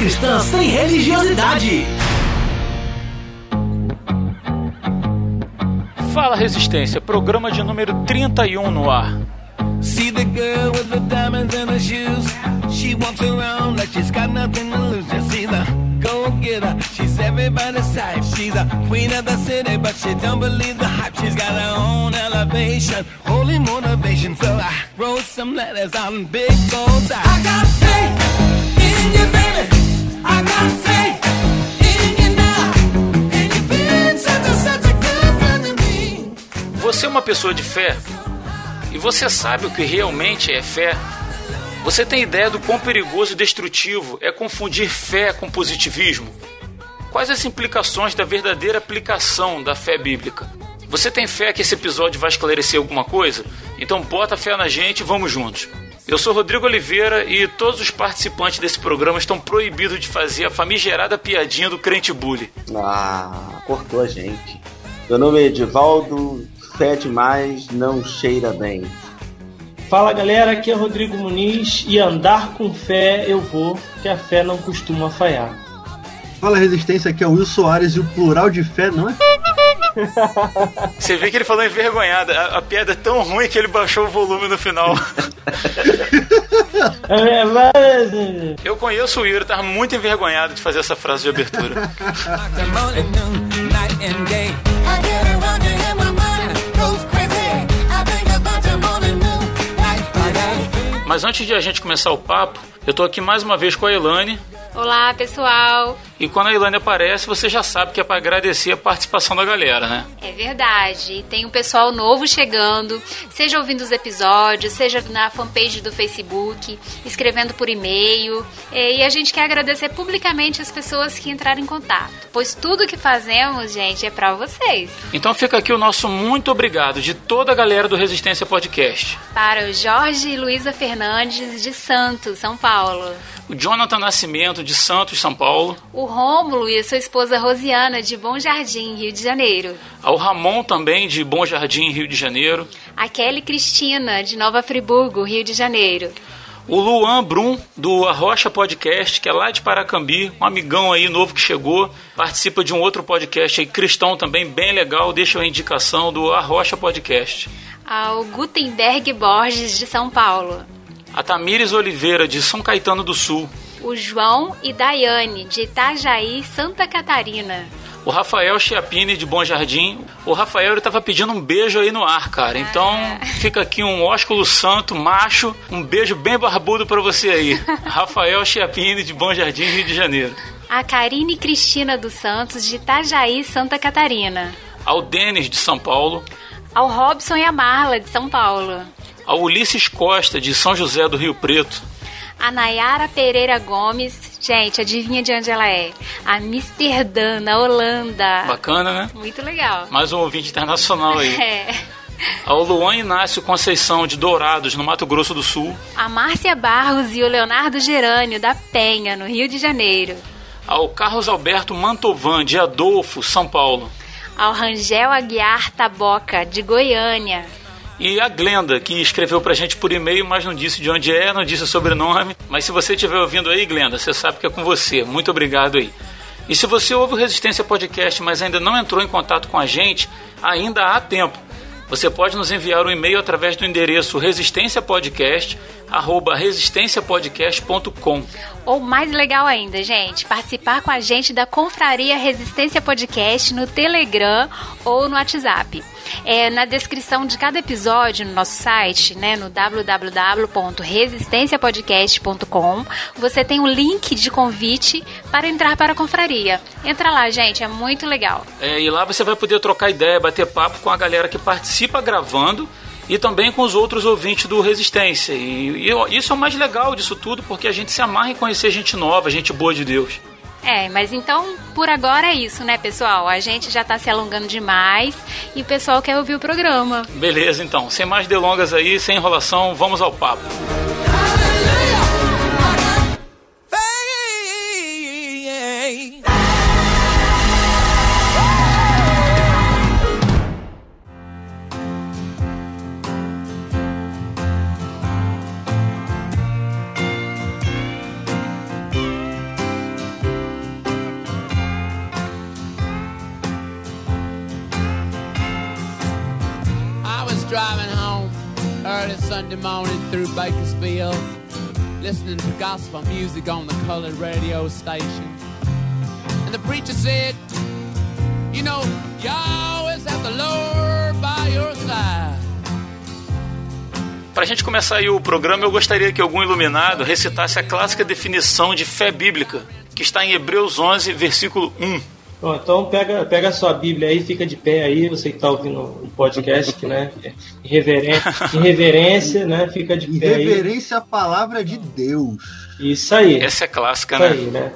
cristã sem religiosidade. Fala Resistência, programa de número 31 no ar. See the girl with the diamonds in her shoes. She walks around like she's got nothing to lose. Just see the go getter. She's everybody's type. She's a queen of the city, but she don't believe the hype. She's got her own elevation, holy motivation. So I wrote some letters on big goals. I got faith in you, baby. Você é uma pessoa de fé e você sabe o que realmente é fé. Você tem ideia do quão perigoso e destrutivo é confundir fé com positivismo? Quais as implicações da verdadeira aplicação da fé bíblica? Você tem fé que esse episódio vai esclarecer alguma coisa? Então bota fé na gente e vamos juntos. Eu sou Rodrigo Oliveira e todos os participantes desse programa estão proibidos de fazer a famigerada piadinha do crente bully. Ah, cortou a gente. Meu nome é Edivaldo fé demais não cheira bem. Fala galera, aqui é Rodrigo Muniz e andar com fé eu vou, que a fé não costuma falhar. Fala Resistência, aqui é o Will Soares e o plural de fé não é? Você vê que ele falou envergonhada. A, a piada é tão ruim que ele baixou o volume no final. Eu conheço o Will, tava muito envergonhado de fazer essa frase de abertura. Mas antes de a gente começar o papo, eu tô aqui mais uma vez com a Elane. Olá, pessoal. E quando a Ilane aparece, você já sabe que é para agradecer a participação da galera, né? É verdade. Tem um pessoal novo chegando, seja ouvindo os episódios, seja na fanpage do Facebook, escrevendo por e-mail. E a gente quer agradecer publicamente as pessoas que entraram em contato, pois tudo que fazemos, gente, é para vocês. Então fica aqui o nosso muito obrigado de toda a galera do Resistência Podcast. Para o Jorge e Luísa Fernandes de Santos, São Paulo. O Jonathan Nascimento de Santos, São Paulo. O Rômulo e a sua esposa Rosiana, de Bom Jardim, Rio de Janeiro. Ao Ramon também, de Bom Jardim, Rio de Janeiro. A Kelly Cristina, de Nova Friburgo, Rio de Janeiro. O Luan Brum, do Arrocha Podcast, que é lá de Paracambi, um amigão aí novo que chegou, participa de um outro podcast aí, cristão também, bem legal, deixa a indicação do Arrocha Podcast. Ao Gutenberg Borges, de São Paulo. A Tamires Oliveira, de São Caetano do Sul o João e Daiane, de Itajaí, Santa Catarina. O Rafael Chiapini, de Bom Jardim. O Rafael estava pedindo um beijo aí no ar, cara. Então ah. fica aqui um ósculo santo, macho. Um beijo bem barbudo para você aí. Rafael Chiapini, de Bom Jardim, Rio de Janeiro. A Karine Cristina dos Santos, de Itajaí, Santa Catarina. Ao Denis, de São Paulo. Ao Robson e a Marla, de São Paulo. Ao Ulisses Costa, de São José do Rio Preto a Nayara Pereira Gomes. Gente, adivinha de onde ela é? Amsterdã, na Holanda. Bacana, né? Muito legal. Mais um ouvinte internacional aí. É. Ao Luan Inácio Conceição, de Dourados, no Mato Grosso do Sul. A Márcia Barros e o Leonardo Gerânio, da Penha, no Rio de Janeiro. Ao Carlos Alberto Mantovan, de Adolfo, São Paulo. Ao Rangel Aguiar Taboca, de Goiânia. E a Glenda, que escreveu pra gente por e-mail, mas não disse de onde é, não disse o sobrenome. Mas se você estiver ouvindo aí, Glenda, você sabe que é com você. Muito obrigado aí. E se você ouve o Resistência Podcast, mas ainda não entrou em contato com a gente, ainda há tempo. Você pode nos enviar um e-mail através do endereço resistenciapodcast@resistenciapodcast.com. Ou mais legal ainda, gente, participar com a gente da Confraria Resistência Podcast no Telegram ou no WhatsApp. É, na descrição de cada episódio no nosso site, né, no www.resistenciapodcast.com, você tem um link de convite para entrar para a confraria. Entra lá, gente, é muito legal. É, e lá você vai poder trocar ideia, bater papo com a galera que participa gravando e também com os outros ouvintes do Resistência. E, e, isso é o mais legal disso tudo, porque a gente se amarra em conhecer gente nova, gente boa de Deus. É, mas então por agora é isso, né, pessoal? A gente já tá se alongando demais e o pessoal quer ouvir o programa. Beleza, então. Sem mais delongas aí, sem enrolação, vamos ao papo. early Sunday morning through Bakersfield, listening to gospel music on the colored radio station. And the preacher said, You know, you always have the Lord by your side. Para a gente começar aí o programa, eu gostaria que algum iluminado recitasse a clássica definição de fé bíblica, que está em Hebreus 11, versículo 1. Bom, então pega, pega a sua Bíblia aí, fica de pé aí, você que está ouvindo o podcast, que, né? Irreverência, irreverência, né? Fica de pé aí. Irreverência à palavra de Deus. Isso aí. Essa é clássica, Isso né? aí, né?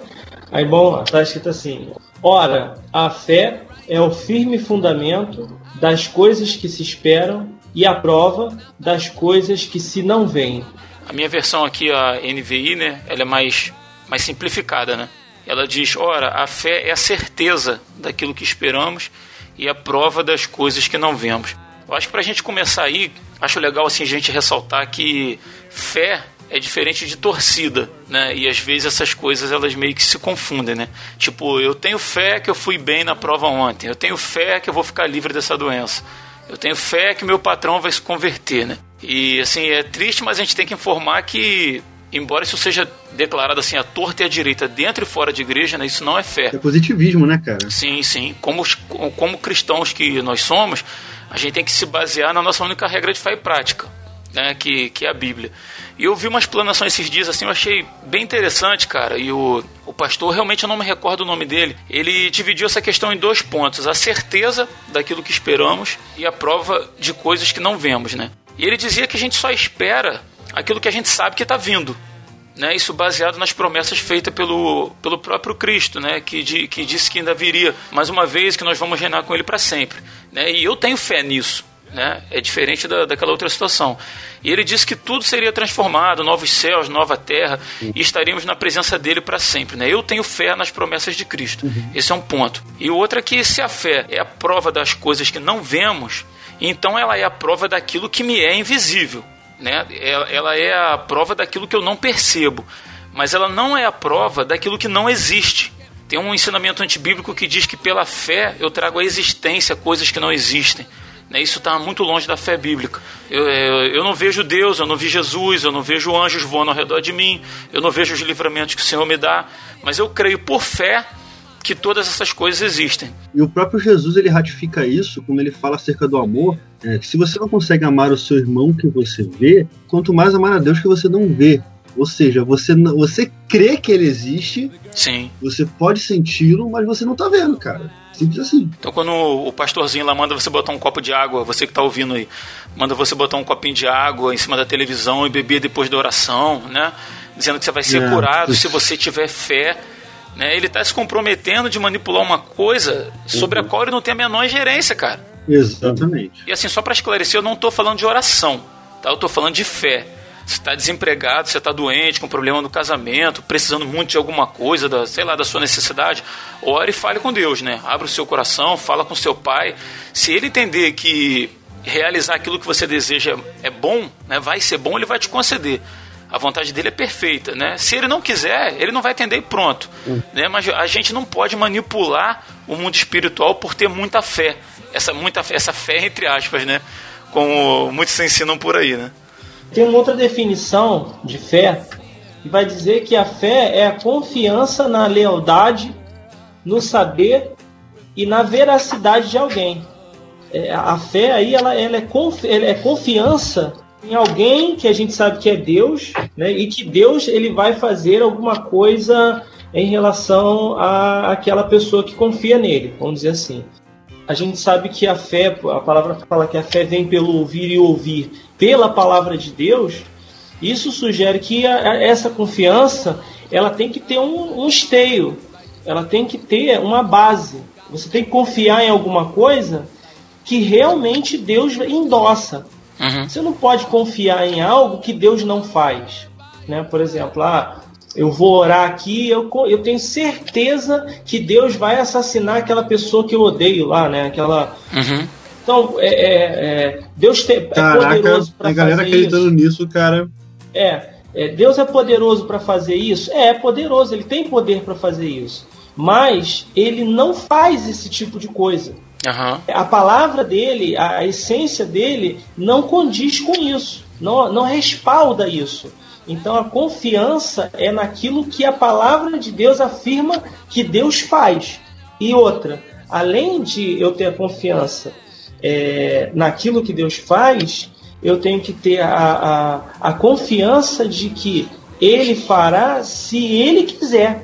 Aí, bom, tá escrito assim: Ora, a fé é o firme fundamento das coisas que se esperam e a prova das coisas que se não veem. A minha versão aqui, a NVI, né? Ela é mais, mais simplificada, né? Ela diz: ora, a fé é a certeza daquilo que esperamos e a prova das coisas que não vemos. Eu acho que para a gente começar aí, acho legal assim a gente ressaltar que fé é diferente de torcida, né? E às vezes essas coisas elas meio que se confundem, né? Tipo, eu tenho fé que eu fui bem na prova ontem. Eu tenho fé que eu vou ficar livre dessa doença. Eu tenho fé que meu patrão vai se converter, né? E assim, é triste, mas a gente tem que informar que embora isso seja declarado assim a torta e a direita dentro e fora de igreja, né, isso não é fé. É positivismo, né, cara? Sim, sim. Como, como cristãos que nós somos, a gente tem que se basear na nossa única regra de fé e prática, né, que, que é a Bíblia. E eu vi uma explanação esses dias, assim, eu achei bem interessante, cara. E o, o pastor, realmente eu não me recordo o nome dele, ele dividiu essa questão em dois pontos: a certeza daquilo que esperamos e a prova de coisas que não vemos, né? E ele dizia que a gente só espera aquilo que a gente sabe que está vindo. Né, isso baseado nas promessas feitas pelo, pelo próprio Cristo, né, que, de, que disse que ainda viria mais uma vez, que nós vamos reinar com Ele para sempre. Né, e eu tenho fé nisso. Né, é diferente da, daquela outra situação. E ele disse que tudo seria transformado, novos céus, nova terra, e estaríamos na presença dele para sempre. Né? Eu tenho fé nas promessas de Cristo. Uhum. Esse é um ponto. E o outro é que se a fé é a prova das coisas que não vemos, então ela é a prova daquilo que me é invisível né? Ela é a prova daquilo que eu não percebo, mas ela não é a prova daquilo que não existe. Tem um ensinamento antibíblico que diz que pela fé eu trago à existência coisas que não existem. Né? Isso está muito longe da fé bíblica. Eu, eu, eu, não vejo Deus, eu não vi Jesus, eu não vejo anjos voando ao redor de mim, eu não vejo os livramentos que o Senhor me dá, mas eu creio por fé que todas essas coisas existem. E o próprio Jesus ele ratifica isso quando ele fala acerca do amor. É, que se você não consegue amar o seu irmão que você vê, quanto mais amar a Deus que você não vê. Ou seja, você, você crê que ele existe, Sim. você pode senti-lo, mas você não tá vendo, cara. Simples assim. Então, quando o pastorzinho lá manda você botar um copo de água, você que tá ouvindo aí, manda você botar um copinho de água em cima da televisão e beber depois da oração, né? Dizendo que você vai ser é. curado se você tiver fé né? Ele está se comprometendo de manipular uma coisa sobre uhum. a qual ele não tem a menor ingerência, cara. Exatamente. E assim, só para esclarecer, eu não estou falando de oração, tá? Eu estou falando de fé. Você está desempregado, você está doente, com problema no casamento, precisando muito de alguma coisa, da, sei lá, da sua necessidade, ore e fale com Deus, né? Abra o seu coração, fala com seu pai. Se ele entender que realizar aquilo que você deseja é bom, né, vai ser bom, ele vai te conceder. A vontade dele é perfeita, né? Se ele não quiser, ele não vai atender e pronto. Hum. Né? Mas a gente não pode manipular o mundo espiritual por ter muita fé. Essa, muita, essa fé, entre aspas, né? Como muitos ensinam por aí, né? Tem uma outra definição de fé que vai dizer que a fé é a confiança na lealdade, no saber e na veracidade de alguém. É, a fé aí ela, ela, é, confi ela é confiança em alguém que a gente sabe que é Deus, né? E que Deus ele vai fazer alguma coisa em relação a aquela pessoa que confia nele, vamos dizer assim. A gente sabe que a fé, a palavra fala que a fé vem pelo ouvir e ouvir pela palavra de Deus. Isso sugere que a, a, essa confiança ela tem que ter um, um esteio, ela tem que ter uma base. Você tem que confiar em alguma coisa que realmente Deus endossa. Uhum. Você não pode confiar em algo que Deus não faz. Né? Por exemplo, ah, eu vou orar aqui, eu, eu tenho certeza que Deus vai assassinar aquela pessoa que eu odeio lá, né? Aquela. Uhum. Então, é, é, é Deus te, é Caraca, poderoso para fazer galera acreditando nisso, cara. É, é Deus é poderoso para fazer isso? É, é poderoso, ele tem poder para fazer isso. Mas ele não faz esse tipo de coisa. Uhum. A palavra dele, a, essência dele, não condiz com isso. não, não respalda isso. Então a confiança é naquilo que a palavra de Deus afirma que Deus faz. E outra, além de eu ter a confiança é, naquilo que Deus faz, eu tenho que ter a, a, a confiança de que Ele fará se Ele quiser.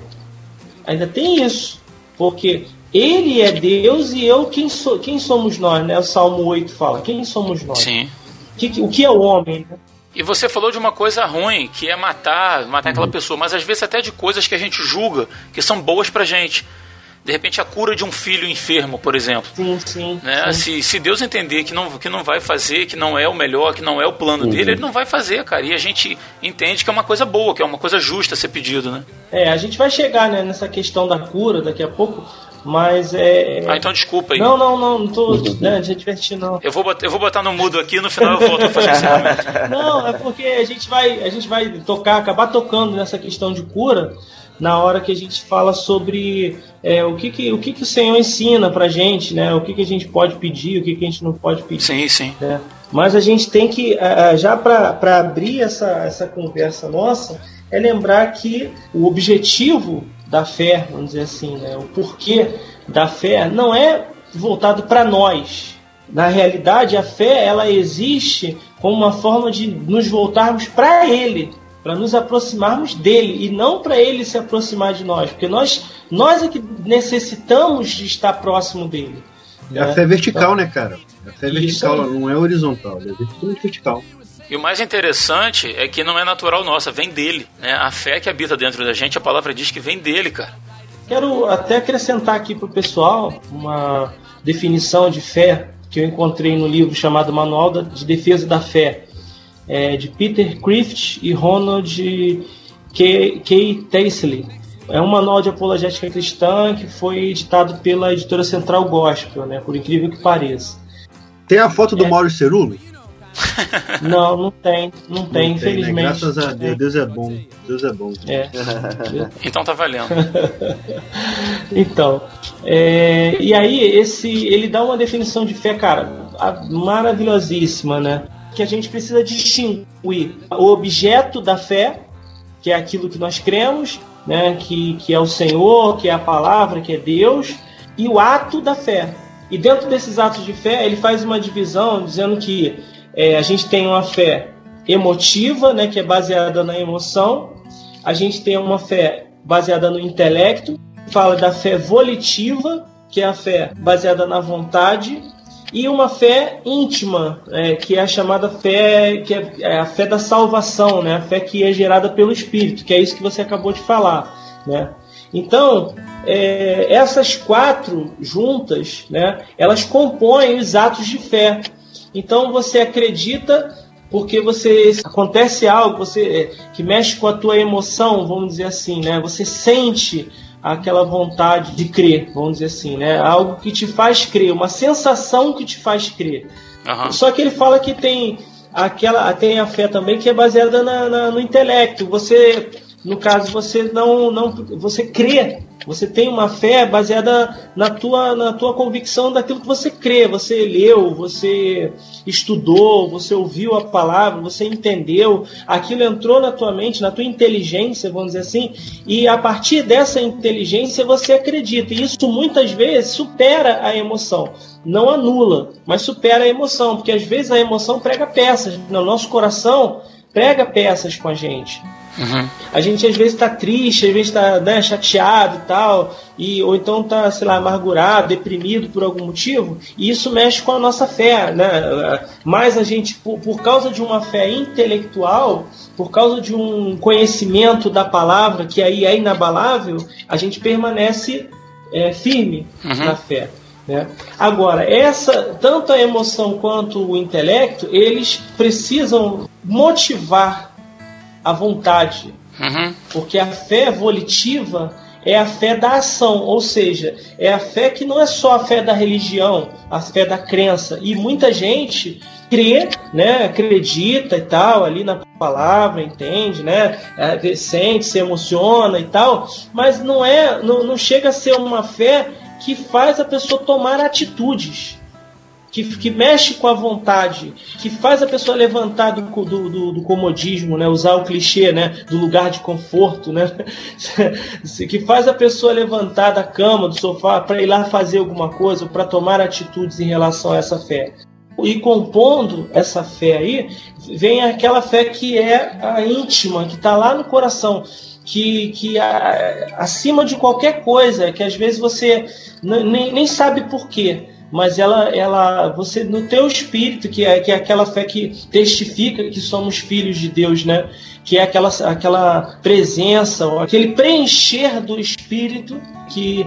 Ainda tem isso, porque Ele é Deus e eu, quem, sou, quem somos nós? Né? O Salmo 8 fala: quem somos nós? Sim. Que, o que é o homem? Né? E você falou de uma coisa ruim, que é matar, matar aquela pessoa, mas às vezes até de coisas que a gente julga que são boas pra gente. De repente a cura de um filho enfermo, por exemplo. Sim, sim. Né? sim. Se, se Deus entender que não, que não vai fazer, que não é o melhor, que não é o plano Uhum. dele, ele não vai fazer, cara. E a gente entende que é uma coisa boa, que é uma coisa justa ser pedido, né? É, a gente vai chegar né, nessa questão da cura daqui a pouco, mas é. Ah, então desculpa aí. Não, não, não, não tô né, divertindo, não. Eu vou, botar, eu vou botar no mudo aqui no final eu volto a fazer encerramento. Não, é porque a gente vai, a gente vai tocar, acabar tocando nessa questão de cura na hora que a gente fala sobre é, o, que, que, o que, que o Senhor ensina pra gente, né? O que, que a gente pode pedir, o que, que a gente não pode pedir. Sim, sim. né? Mas a gente tem que, já para abrir essa, essa conversa nossa, é lembrar que o objetivo da fé, vamos dizer assim, né? o porquê da fé, não é voltado para nós. Na realidade, a fé ela existe como uma forma de nos voltarmos para Ele, para nos aproximarmos dele e não para Ele se aproximar de nós, porque nós, nós é que necessitamos de estar próximo dele. A né? fé é vertical, né, cara? A fé é vertical, ela não é horizontal, ela é vertical. E o mais interessante é que não é natural nossa, vem dele. Né? A fé que habita dentro da gente, a palavra diz que vem dele, cara. Quero até acrescentar aqui para o pessoal uma definição de fé que eu encontrei no livro chamado Manual de Defesa da Fé, é, de Peter Crift e Ronald K. K. Taisley. É um manual de apologética cristã que foi editado pela editora Central Gospel, né, por incrível que pareça. Tem a foto do É. Mauro Cerulo? Não, não tem, não tem, Não né? infelizmente. Graças a Deus, Deus é bom. Deus é bom. É. Então tá valendo. Então, é, e aí esse ele dá uma definição de fé, cara, a- maravilhosíssima, né? Que a gente precisa distinguir o objeto da fé, que é aquilo que nós cremos, né? Que, que é o Senhor, que é a palavra, que é Deus, e o ato da fé. E dentro desses atos de fé, ele faz uma divisão dizendo que é, a gente tem uma fé emotiva, né? Que é baseada na emoção. A gente tem uma fé baseada no intelecto, fala da fé volitiva, que é a fé baseada na vontade, e uma fé íntima, é, que é a chamada fé, que é, é a fé da salvação, né? a fé que é gerada pelo Espírito, que é isso que você acabou de falar. Né? Então, é, essas quatro juntas, né, elas compõem os atos de fé. Então você acredita porque você acontece algo você é, que mexe com a tua emoção, vamos dizer assim, né? Você sente aquela vontade de crer, vamos dizer assim, né? Algo que te faz crer, uma sensação que te faz crer. Aham. Só que ele fala que tem aquela tem a fé também que é baseada na- na- no intelecto. Você, no caso, você não não você crê. Você tem uma fé baseada na tua na tua convicção daquilo que você crê. Você leu, você estudou, você ouviu a palavra, você entendeu, aquilo entrou na tua mente, na tua inteligência, vamos dizer assim, e a partir dessa inteligência você acredita. E isso muitas vezes supera a emoção não anula, mas supera a emoção, porque às vezes a emoção prega peças no nosso coração, prega peças com a gente. Uhum. A gente às vezes está triste, às vezes está né, chateado e tal, e, ou então está, sei lá, amargurado, deprimido por algum motivo, e isso mexe com a nossa fé. Né? Mas a gente, por, por causa de uma fé intelectual, por causa de um conhecimento da palavra, que aí é inabalável, a gente permanece é, firme Uhum. na fé. Né? Agora, essa tanto a emoção quanto o intelecto, eles precisam motivar a vontade, Uhum. porque a fé volitiva é a fé da ação, ou seja, é a fé que não é só a fé da religião, a fé da crença. E muita gente crê, né, acredita e tal, ali na palavra, entende, né, é, sente, se emociona e tal, mas não é, não, não chega a ser uma fé que faz a pessoa tomar atitudes. Que, que mexe com a vontade, que faz a pessoa levantar do, do, do, do comodismo, né? usar o clichê né? do lugar de conforto, né? que faz a pessoa levantar da cama, do sofá, para ir lá fazer alguma coisa, para tomar atitudes em relação a essa fé. E compondo essa fé aí, vem aquela fé que é a íntima, que está lá no coração, que, que a, acima de qualquer coisa, que às vezes você nem, nem sabe por quê mas ela, ela, você no teu espírito, que é, que é aquela fé que testifica que somos filhos de Deus, né? Que é aquela, aquela presença, aquele preencher do espírito que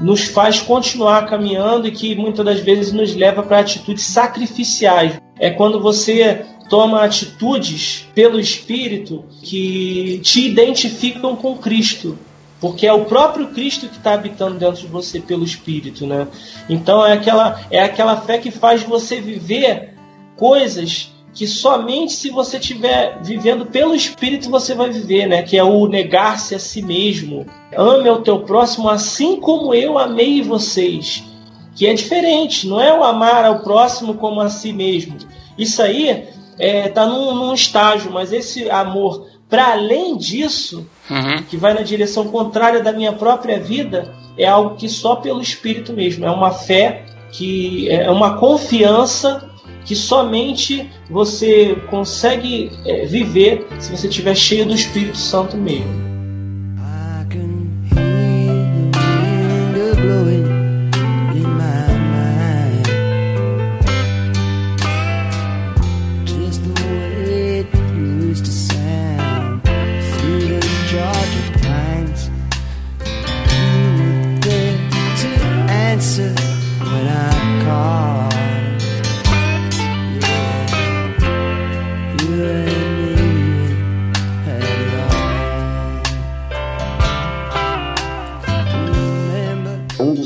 nos faz continuar caminhando e que muitas das vezes nos leva para atitudes sacrificiais. É quando você toma atitudes pelo espírito que te identificam com Cristo porque é o próprio Cristo que está habitando dentro de você pelo Espírito, né? Então é aquela é aquela fé que faz você viver coisas que somente se você estiver vivendo pelo Espírito você vai viver, né? Que é o negar-se a si mesmo. Ame ao teu próximo assim como eu amei vocês. Que é diferente, não é o amar ao próximo como a si mesmo. Isso aí está é, tá num, num estágio, mas esse amor para além disso, uhum. que vai na direção contrária da minha própria vida, é algo que só pelo Espírito mesmo. É uma fé que é uma confiança que somente você consegue é, viver se você estiver cheio do Espírito Santo mesmo.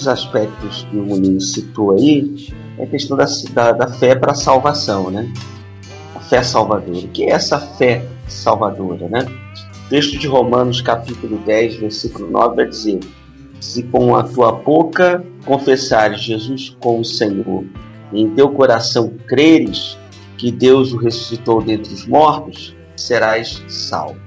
Aspectos que o Muniz citou aí é a questão da, da, da fé para a salvação, né? A fé salvadora. O que é essa fé salvadora, né? O texto de Romanos, capítulo 10, versículo 9, vai dizer: Se com a tua boca confessares Jesus como Senhor, e em teu coração creres que Deus o ressuscitou dentre os mortos, serás salvo.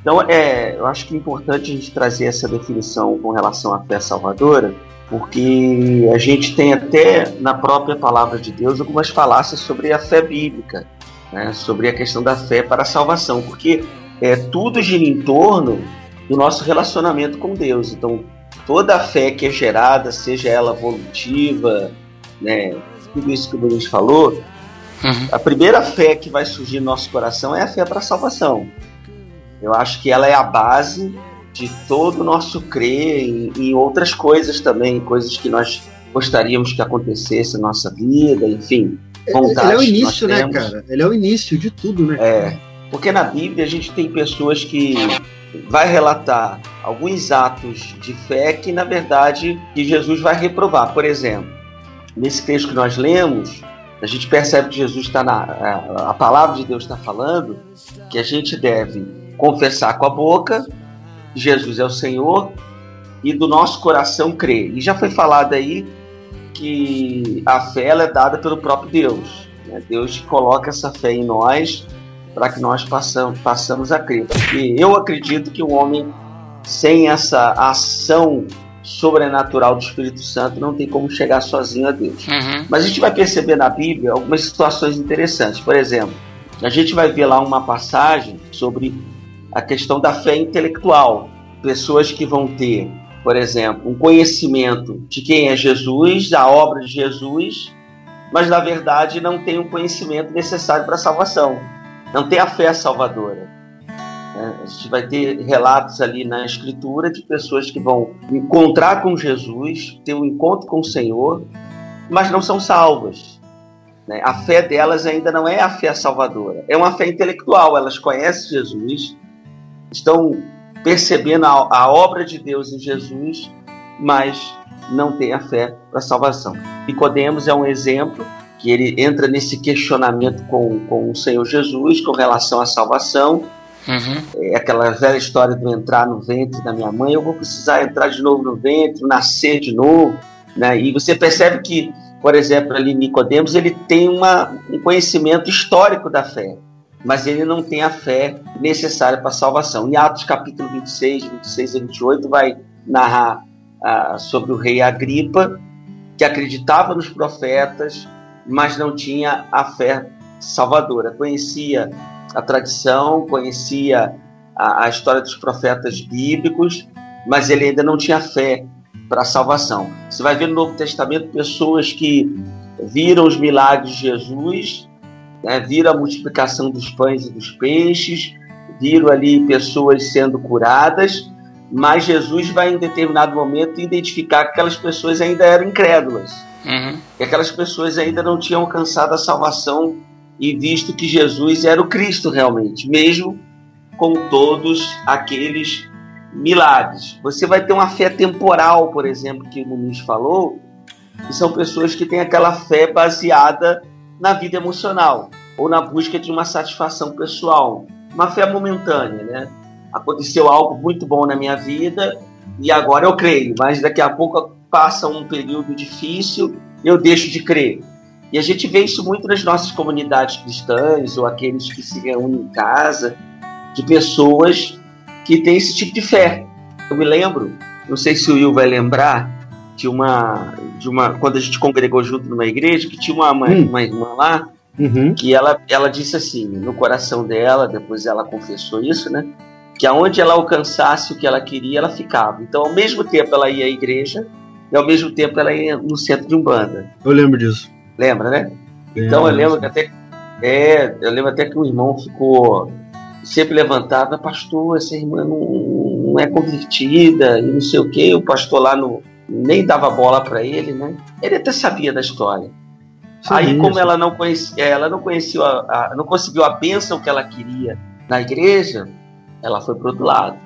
Então, é, eu acho que é importante a gente trazer essa definição com relação à fé salvadora, porque a gente tem até na própria palavra de Deus algumas falácias sobre a fé bíblica, né, sobre a questão da fé para a salvação, porque é, tudo gira em torno do nosso relacionamento com Deus. Então, toda a fé que é gerada, seja ela volutiva, né, tudo isso que o Luiz falou, uhum. a primeira fé que vai surgir no nosso coração é a fé para a salvação. Eu acho que ela é a base de todo o nosso crer em, em outras coisas também, coisas que nós gostaríamos que acontecesse na nossa vida, enfim. Ele é o início, né, cara? Ele é o início de tudo, né? É. Porque na Bíblia a gente tem pessoas que vai relatar alguns atos de fé que na verdade que Jesus vai reprovar. Por exemplo, nesse texto que nós lemos, a gente percebe que Jesus está na a, a palavra de Deus está falando que a gente deve confessar com a boca Jesus é o Senhor e do nosso coração crer. E já foi falado aí que a fé é dada pelo próprio Deus. Né? Deus coloca essa fé em nós para que nós passamos, passamos a crer. Porque eu acredito que o homem, sem essa ação sobrenatural do Espírito Santo, não tem como chegar sozinho a Deus. Uhum. Mas a gente vai perceber na Bíblia algumas situações interessantes. Por exemplo, a gente vai ver lá uma passagem sobre a questão da fé intelectual. Pessoas que vão ter, por exemplo, um conhecimento de quem é Jesus, da obra de Jesus, mas na verdade não tem um conhecimento necessário para a salvação. Não tem a fé salvadora. É, a gente vai ter relatos ali na Escritura de pessoas que vão encontrar com Jesus, ter um encontro com o Senhor, mas não são salvas. Né? A fé delas ainda não é a fé salvadora, é uma fé intelectual. Elas conhecem Jesus, estão percebendo a, a obra de Deus em Jesus, mas não têm a fé para a salvação. Nicodemos é um exemplo que ele entra nesse questionamento com, com o Senhor Jesus com relação à salvação. Uhum. É aquela velha história do entrar no ventre da minha mãe, eu vou precisar entrar de novo no ventre, nascer de novo. Né? E você percebe que por exemplo, ali Nicodemos, ele tem uma, um conhecimento histórico da fé, mas ele não tem a fé necessária para a salvação. Em Atos capítulo 26, 26 e 28 vai narrar ah, sobre o rei Agripa, que acreditava nos profetas, mas não tinha a fé salvadora. Conhecia a tradição, conhecia a, a história dos profetas bíblicos, mas ele ainda não tinha fé para a salvação. Você vai ver no Novo Testamento pessoas que viram os milagres de Jesus, né, viram a multiplicação dos pães e dos peixes, viram ali pessoas sendo curadas, mas Jesus vai em determinado momento identificar que aquelas pessoas ainda eram incrédulas, uhum. que aquelas pessoas ainda não tinham alcançado a salvação e visto que Jesus era o Cristo realmente, mesmo com todos aqueles milagres. Você vai ter uma fé temporal, por exemplo, que o Muniz falou, que são pessoas que têm aquela fé baseada na vida emocional ou na busca de uma satisfação pessoal, uma fé momentânea, né? Aconteceu algo muito bom na minha vida e agora eu creio, mas daqui a pouco passa um período difícil e eu deixo de crer. E a gente vê isso muito nas nossas comunidades cristãs ou aqueles que se reúnem em casa, de pessoas que têm esse tipo de fé. Eu me lembro, não sei se o Will vai lembrar, de uma, de uma quando a gente congregou junto numa igreja, que tinha uma, uma, hum. uma irmã lá, uhum. que ela, ela disse assim, no coração dela, depois ela confessou isso, né? Que aonde ela alcançasse o que ela queria, ela ficava. Então, ao mesmo tempo, ela ia à igreja e ao mesmo tempo ela ia no centro de Umbanda. Eu lembro disso. Lembra, né? Então eu lembro que até é, eu lembro até que o irmão ficou sempre levantado, pastor, essa irmã não, não é convertida e não sei o que. O pastor lá no, nem dava bola para ele, né? Ele até sabia da história. Sim, Aí, como ela não conhecia, ela não conhecia, a, a, não conseguiu a bênção que ela queria na igreja, ela foi pro outro lado.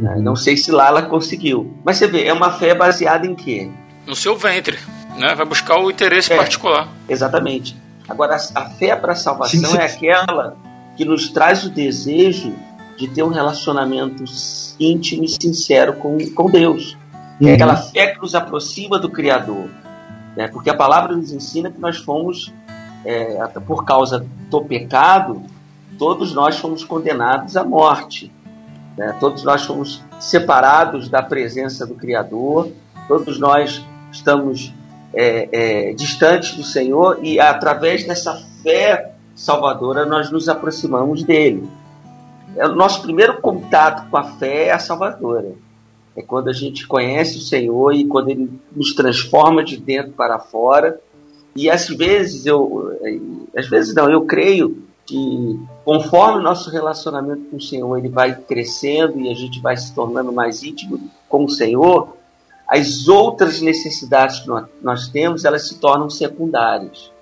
Uhum. Não sei se lá ela conseguiu. Mas você vê, é uma fé baseada em quê? No seu ventre né? Vai buscar o interesse é, particular. Exatamente. Agora, a fé para a salvação sim, sim. é aquela que nos traz o desejo de ter um relacionamento íntimo e sincero com, com Deus. É uhum. É aquela fé que nos aproxima do Criador. Né? Porque a palavra nos ensina que nós fomos, é, por causa do pecado, todos nós fomos condenados à morte. Né? Todos nós fomos separados da presença do Criador, todos nós estamos é, é, distantes do Senhor e através dessa fé salvadora nós nos aproximamos dele. É, o nosso primeiro contato com a fé é a salvadora. É quando a gente conhece o Senhor e quando ele nos transforma de dentro para fora. E às vezes eu, é, às vezes não, eu creio que conforme o nosso relacionamento com o Senhor ele vai crescendo e a gente vai se tornando mais íntimo com o Senhor, as outras necessidades que nós temos, elas se tornam secundárias.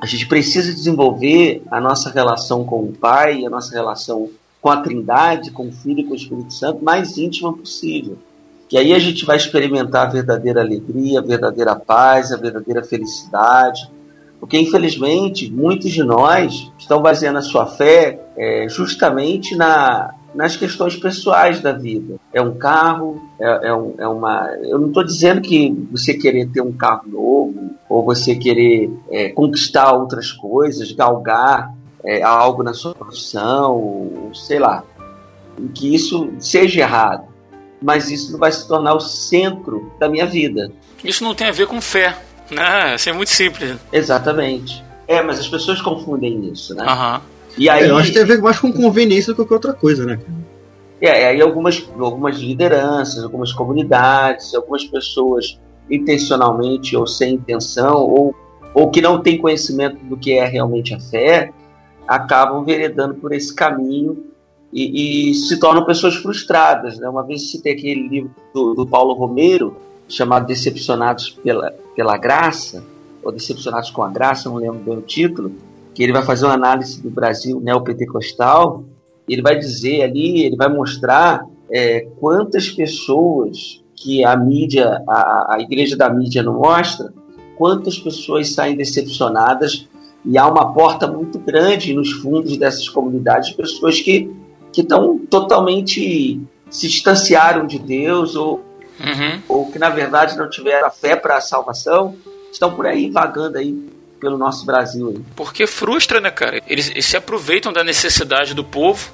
A gente precisa desenvolver a nossa relação com o Pai, a nossa relação com a Trindade, com o Filho e com o Espírito Santo, mais íntima possível. Que aí a gente vai experimentar a verdadeira alegria, a verdadeira paz, a verdadeira felicidade. Porque, infelizmente, muitos de nós estão baseando a sua fé é, justamente na, nas questões pessoais da vida. É um carro, é, é, um, é uma. Eu não estou dizendo que você querer ter um carro novo ou você querer é, conquistar outras coisas, galgar é, algo na sua profissão, sei lá, que isso seja errado. Mas isso não vai se tornar o centro da minha vida. Isso não tem a ver com fé, né? Isso é muito simples. Exatamente. É, mas as pessoas confundem isso, né? Aham. E aí, é, eu acho que tem a ver mais com conveniência do que outra coisa, né? É, aí algumas, algumas lideranças, algumas comunidades, algumas pessoas intencionalmente ou sem intenção, ou, ou que não têm conhecimento do que é realmente a fé, acabam veredando por esse caminho e, e se tornam pessoas frustradas. Né? Uma vez citei aquele livro do, do Paulo Romero, chamado Decepcionados pela, pela Graça, ou Decepcionados com a Graça, não lembro bem o título, que ele vai fazer uma análise do Brasil neopentecostal, ele vai dizer ali, ele vai mostrar é, quantas pessoas que a mídia, a, a igreja da mídia não mostra, quantas pessoas saem decepcionadas e há uma porta muito grande nos fundos dessas comunidades, pessoas que que estão totalmente se distanciaram de Deus ou, uhum. ou que na verdade não tiveram a fé para a salvação estão por aí vagando aí pelo nosso Brasil. Porque frustra, né, cara? Eles, eles, se aproveitam da necessidade do povo.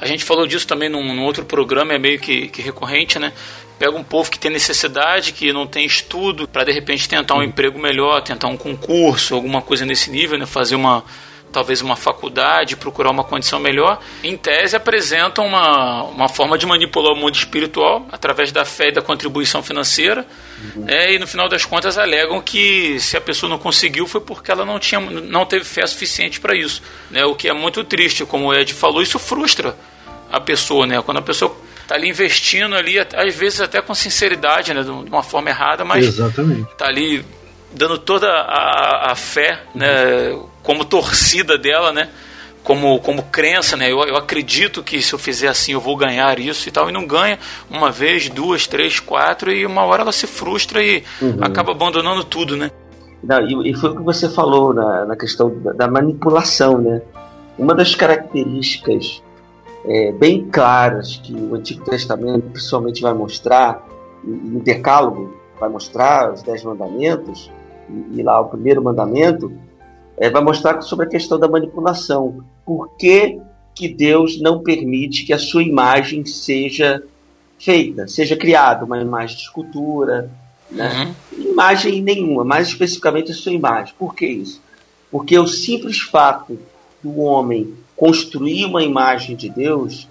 A gente falou disso também num, num outro programa, é meio que, que, recorrente, né? Pega um povo que tem necessidade, que não tem estudo, para de repente tentar um emprego melhor, tentar um concurso, alguma coisa nesse nível, né? Fazer uma, talvez uma faculdade, procurar uma condição melhor, em tese apresentam uma, uma forma de manipular o mundo espiritual através da fé e da contribuição financeira, uhum. né, e no final das contas alegam que se a pessoa não conseguiu foi porque ela não, tinha, não teve fé suficiente para isso, né, o que é muito triste, como o Ed falou, isso frustra a pessoa, né, quando a pessoa está ali investindo ali, às vezes até com sinceridade, né, de uma forma errada, mas está ali dando toda a, a fé, né, como torcida dela, né, como, como crença, né, eu, eu acredito que se eu fizer assim eu vou ganhar isso e tal, e não ganha uma vez, duas, três, quatro, e uma hora ela se frustra e uhum. acaba abandonando tudo, né. Não, e, e, foi o que você falou na, na questão da, da manipulação, né. Uma das características é, bem claras que o Antigo Testamento principalmente vai mostrar, e o Decálogo vai mostrar, os Dez Mandamentos, e, lá o primeiro mandamento, é, vai mostrar sobre a questão da manipulação. Por que, que Deus não permite que a sua imagem seja feita, seja criada uma imagem de escultura, né? Uhum. imagem nenhuma, mais especificamente a sua imagem. Por que isso? Porque o simples fato do homem construir uma imagem de Deus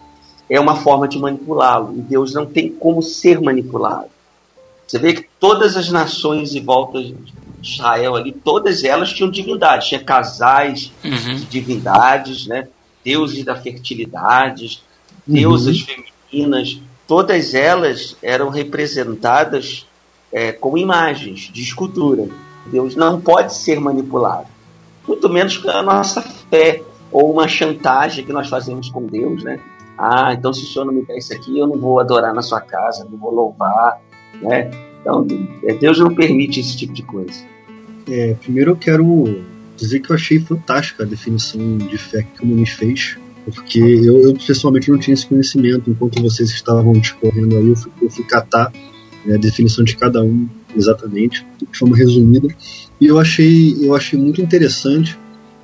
é uma forma de manipulá-lo, e Deus não tem como ser manipulado. Você vê que todas as nações em volta Israel ali, todas elas tinham divindades, tinha casais uhum. de divindades, né? deuses da fertilidade, deusas uhum. femininas, todas elas eram representadas é, com imagens de escultura. Deus não pode ser manipulado, muito menos com a nossa fé ou uma chantagem que nós fazemos com Deus, né? Ah, então se o senhor não me der isso aqui, eu não vou adorar na sua casa, não vou louvar, né? Então, é, Deus não permite esse tipo de coisa. É, primeiro eu quero dizer que eu achei fantástica a definição de fé que o Muniz fez, porque eu, eu, pessoalmente não tinha esse conhecimento. Enquanto vocês estavam discorrendo aí, eu fui, eu fui catar né, a definição de cada um exatamente, de forma resumida. E eu achei, eu achei muito interessante,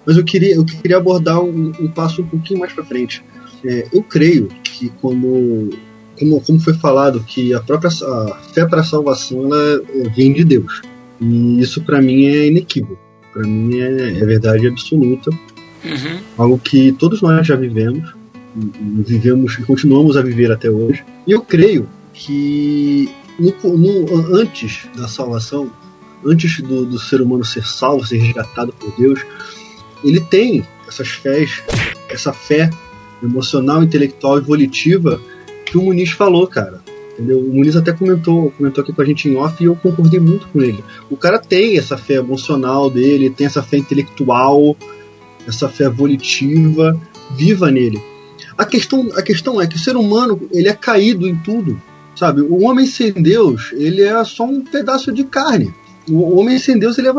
mas eu queria, eu queria abordar um, um passo um pouquinho mais para frente. É, eu creio que quando como, como foi falado, que a própria a fé para a salvação ela vem de Deus. E isso para mim é inequívoco. Para mim é, é, verdade absoluta. Uhum. Algo que todos nós já vivemos, vivemos e continuamos a viver até hoje. E eu creio que no, no, antes da salvação, antes do, do ser humano ser salvo, ser resgatado por Deus, ele tem essas fés, essa fé emocional, intelectual e volitiva que o Muniz falou, cara. Entendeu? O Muniz até comentou, comentou aqui com a gente em off e eu concordei muito com ele. O cara tem essa fé emocional dele, tem essa fé intelectual, essa fé volitiva, viva nele. A questão, a questão é que o ser humano ele é caído em tudo, sabe? O homem sem Deus ele é só um pedaço de carne. O homem sem Deus ele é,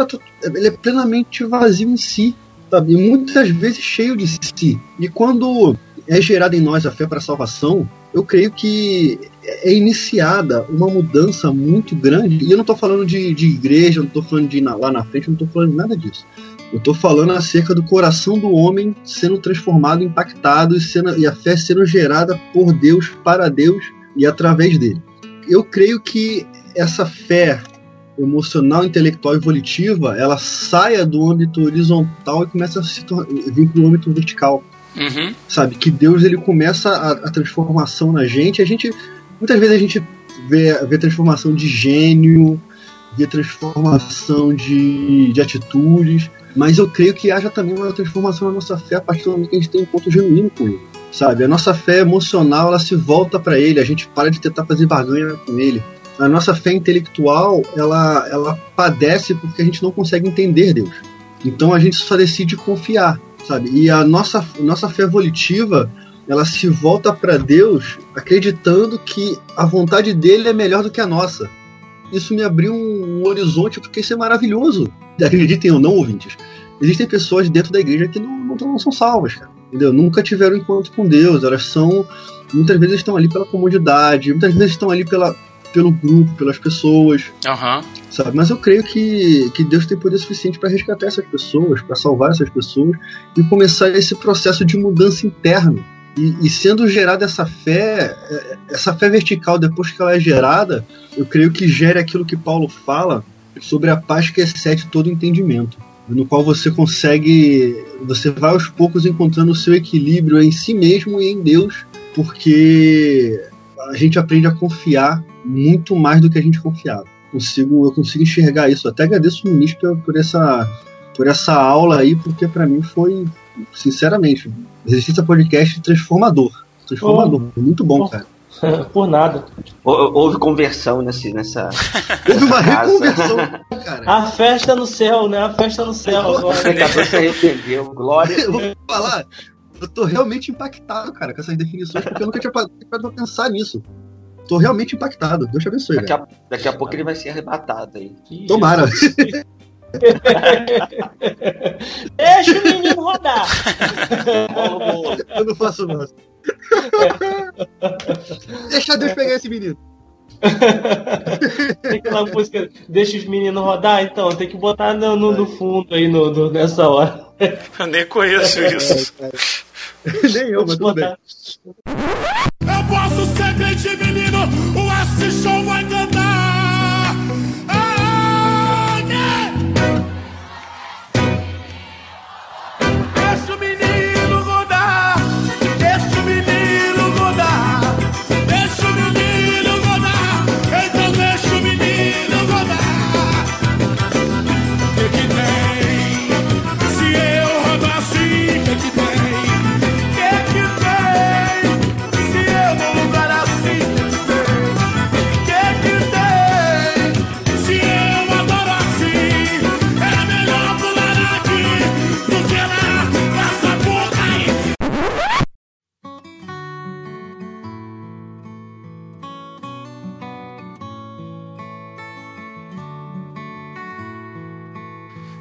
ele é plenamente vazio em si, sabe? E muitas vezes cheio de si. E quando é gerada em nós a fé para a salvação, eu creio que é iniciada uma mudança muito grande. E eu não estou falando de, de igreja, não estou falando de lá na frente, não estou falando nada disso. Eu estou falando acerca do coração do homem sendo transformado, impactado e, sendo, e a fé sendo gerada por Deus, para Deus e através dele. Eu creio que essa fé emocional, intelectual e volitiva, ela saia do âmbito horizontal e começa a se vir para o âmbito vertical. Uhum. Sabe? Que Deus ele começa a, a, transformação na gente. A gente. Muitas vezes a gente vê, vê transformação de gênio, vê transformação de, de atitudes. Mas eu creio que haja também uma transformação na nossa fé a partir do momento que a gente tem um ponto genuíno com ele. Sabe? A nossa fé emocional ela se volta para ele, a gente para de tentar fazer barganha com ele. A nossa fé intelectual ela, ela padece porque a gente não consegue entender Deus. Então a gente só decide confiar sabe? E a nossa, nossa fé volitiva, ela se volta para Deus acreditando que a vontade dele é melhor do que a nossa. Isso me abriu um, um horizonte, porque isso é maravilhoso. Acreditem ou não, ouvintes. Existem pessoas dentro da igreja que não, não, não são salvas, cara. Entendeu? Nunca tiveram encontro com Deus. Elas são. Muitas vezes estão ali pela comodidade, muitas vezes estão ali pela, pelo grupo, pelas pessoas. Uhum. sabe? Mas eu creio que, que Deus tem poder suficiente para resgatar essas pessoas, para salvar essas pessoas e começar esse processo de mudança interna. E, e, sendo gerada essa fé, é, essa fé vertical, depois que ela é gerada, eu creio que gera aquilo que Paulo fala sobre a paz que excede todo entendimento, no qual você consegue, você vai aos poucos encontrando o seu equilíbrio em si mesmo e em Deus, porque a gente aprende a confiar muito mais do que a gente confiava. Consigo, eu consigo enxergar isso. Até agradeço o ministro por essa, por essa aula aí, porque para mim foi, sinceramente, Resistência Podcast transformador. Transformador. Oh. Muito bom, oh. cara. Por nada. Houve conversão nesse, nessa. Houve uma reconversão, cara. A festa no céu, né? A festa no céu. O pecador se arrependeu. Glória. Eu vou falar. Eu tô realmente impactado, cara, com essas definições, porque eu nunca tinha parado pra pensar nisso. Tô realmente impactado. Deus te abençoe. Daqui a, daqui a pouco ele vai ser arrebatado aí. Tomara. Deixa o menino rodar. Eu não faço mais. Deixa Deus pegar esse menino. tem aquela música Deixa os meninos rodar, então tem que botar no, no, no fundo aí no, no, nessa hora. Eu nem conheço isso. nem eu, mas tudo bem. Eu posso ser crente menino, o S-Show vai.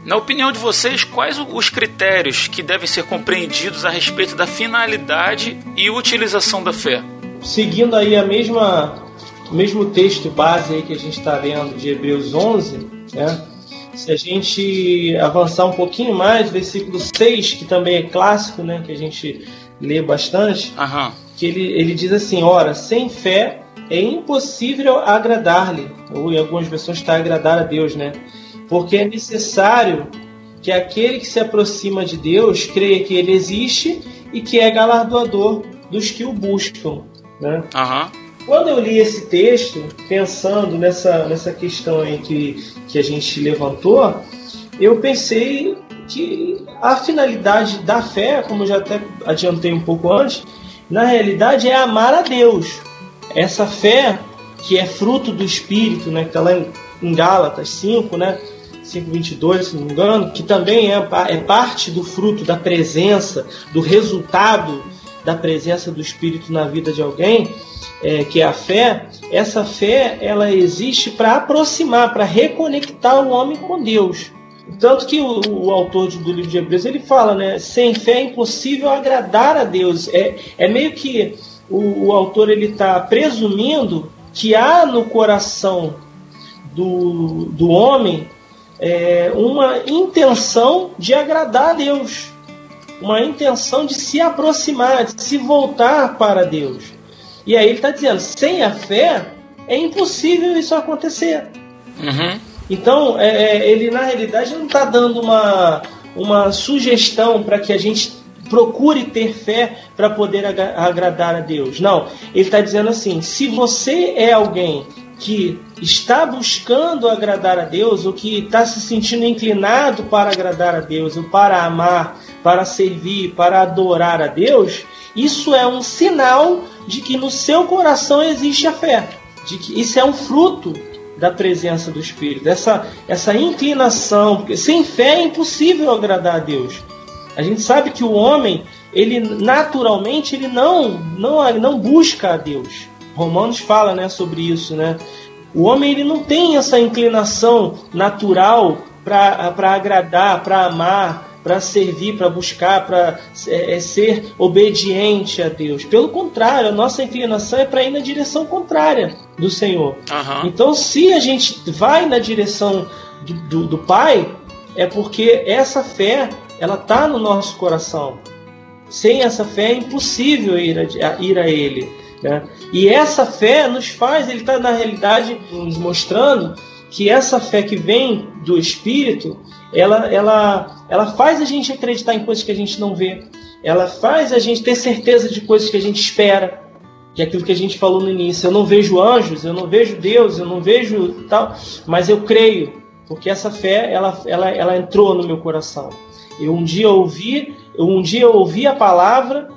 Na opinião de vocês, quais os critérios que devem ser compreendidos a respeito da finalidade e utilização da fé? Seguindo aí a mesma o mesmo texto base aí que a gente está lendo de Hebreus 11, né? Se a gente avançar um pouquinho mais, versículo 6, que também é clássico, né, que a gente lê bastante, Aham. que ele, ele diz assim: ora, sem fé é impossível agradar-lhe, ou em algumas versões está agradar a Deus, né? Porque é necessário que aquele que se aproxima de Deus creia que ele existe e que é galardoador dos que o buscam, né? Aham. Quando eu li esse texto, pensando nessa, nessa questão aí que, que a gente levantou, eu pensei que a finalidade da fé, como eu já até adiantei um pouco antes, na realidade é amar a Deus. Essa fé que é fruto do Espírito, né, que está lá em, em Gálatas 5, né, 5:22, se não me engano, que também é, é parte do fruto da presença, do resultado da presença do Espírito na vida de alguém, é, que é a fé. Essa fé ela existe para aproximar, para reconectar o homem com Deus. Tanto que o, o autor do livro de Hebreus ele fala, né? Sem fé é impossível agradar a Deus. É, é meio que o, o autor ele está presumindo que há no coração do, do homem é, uma intenção de agradar a Deus, uma intenção de se aproximar, de se voltar para Deus. E aí ele está dizendo: sem a fé é impossível isso acontecer. Uhum. Então, é, é, ele na realidade não está dando uma, uma sugestão para que a gente procure ter fé para poder agra- agradar a Deus. Não, ele está dizendo assim: se você é alguém que está buscando agradar a Deus, ou que está se sentindo inclinado para agradar a Deus, ou para amar, para servir, para adorar a Deus, isso é um sinal de que no seu coração existe a fé, de que isso é um fruto da presença do Espírito, essa, essa inclinação, porque sem fé é impossível agradar a Deus. A gente sabe que o homem, ele naturalmente, ele não, não, não busca a Deus. Romanos fala né, sobre isso, né? O homem ele não tem essa inclinação natural para agradar, para amar, para servir, para buscar, para é, é, ser obediente a Deus. Pelo contrário, a nossa inclinação é para ir na direção contrária do Senhor. Uhum. Então, se a gente vai na direção do, do, do Pai, é porque essa fé ela está no nosso coração. Sem essa fé é impossível ir a, ir a Ele. Né? E essa fé nos faz, ele está na realidade nos mostrando que essa fé que vem do Espírito, ela, ela, ela faz a gente acreditar em coisas que a gente não vê. Ela faz a gente ter certeza de coisas que a gente espera. Que é aquilo que a gente falou no início. Eu não vejo anjos, eu não vejo Deus, eu não vejo tal, mas eu creio, porque essa fé ela, ela, ela entrou no meu coração. Eu um dia ouvi, um dia ouvi a palavra,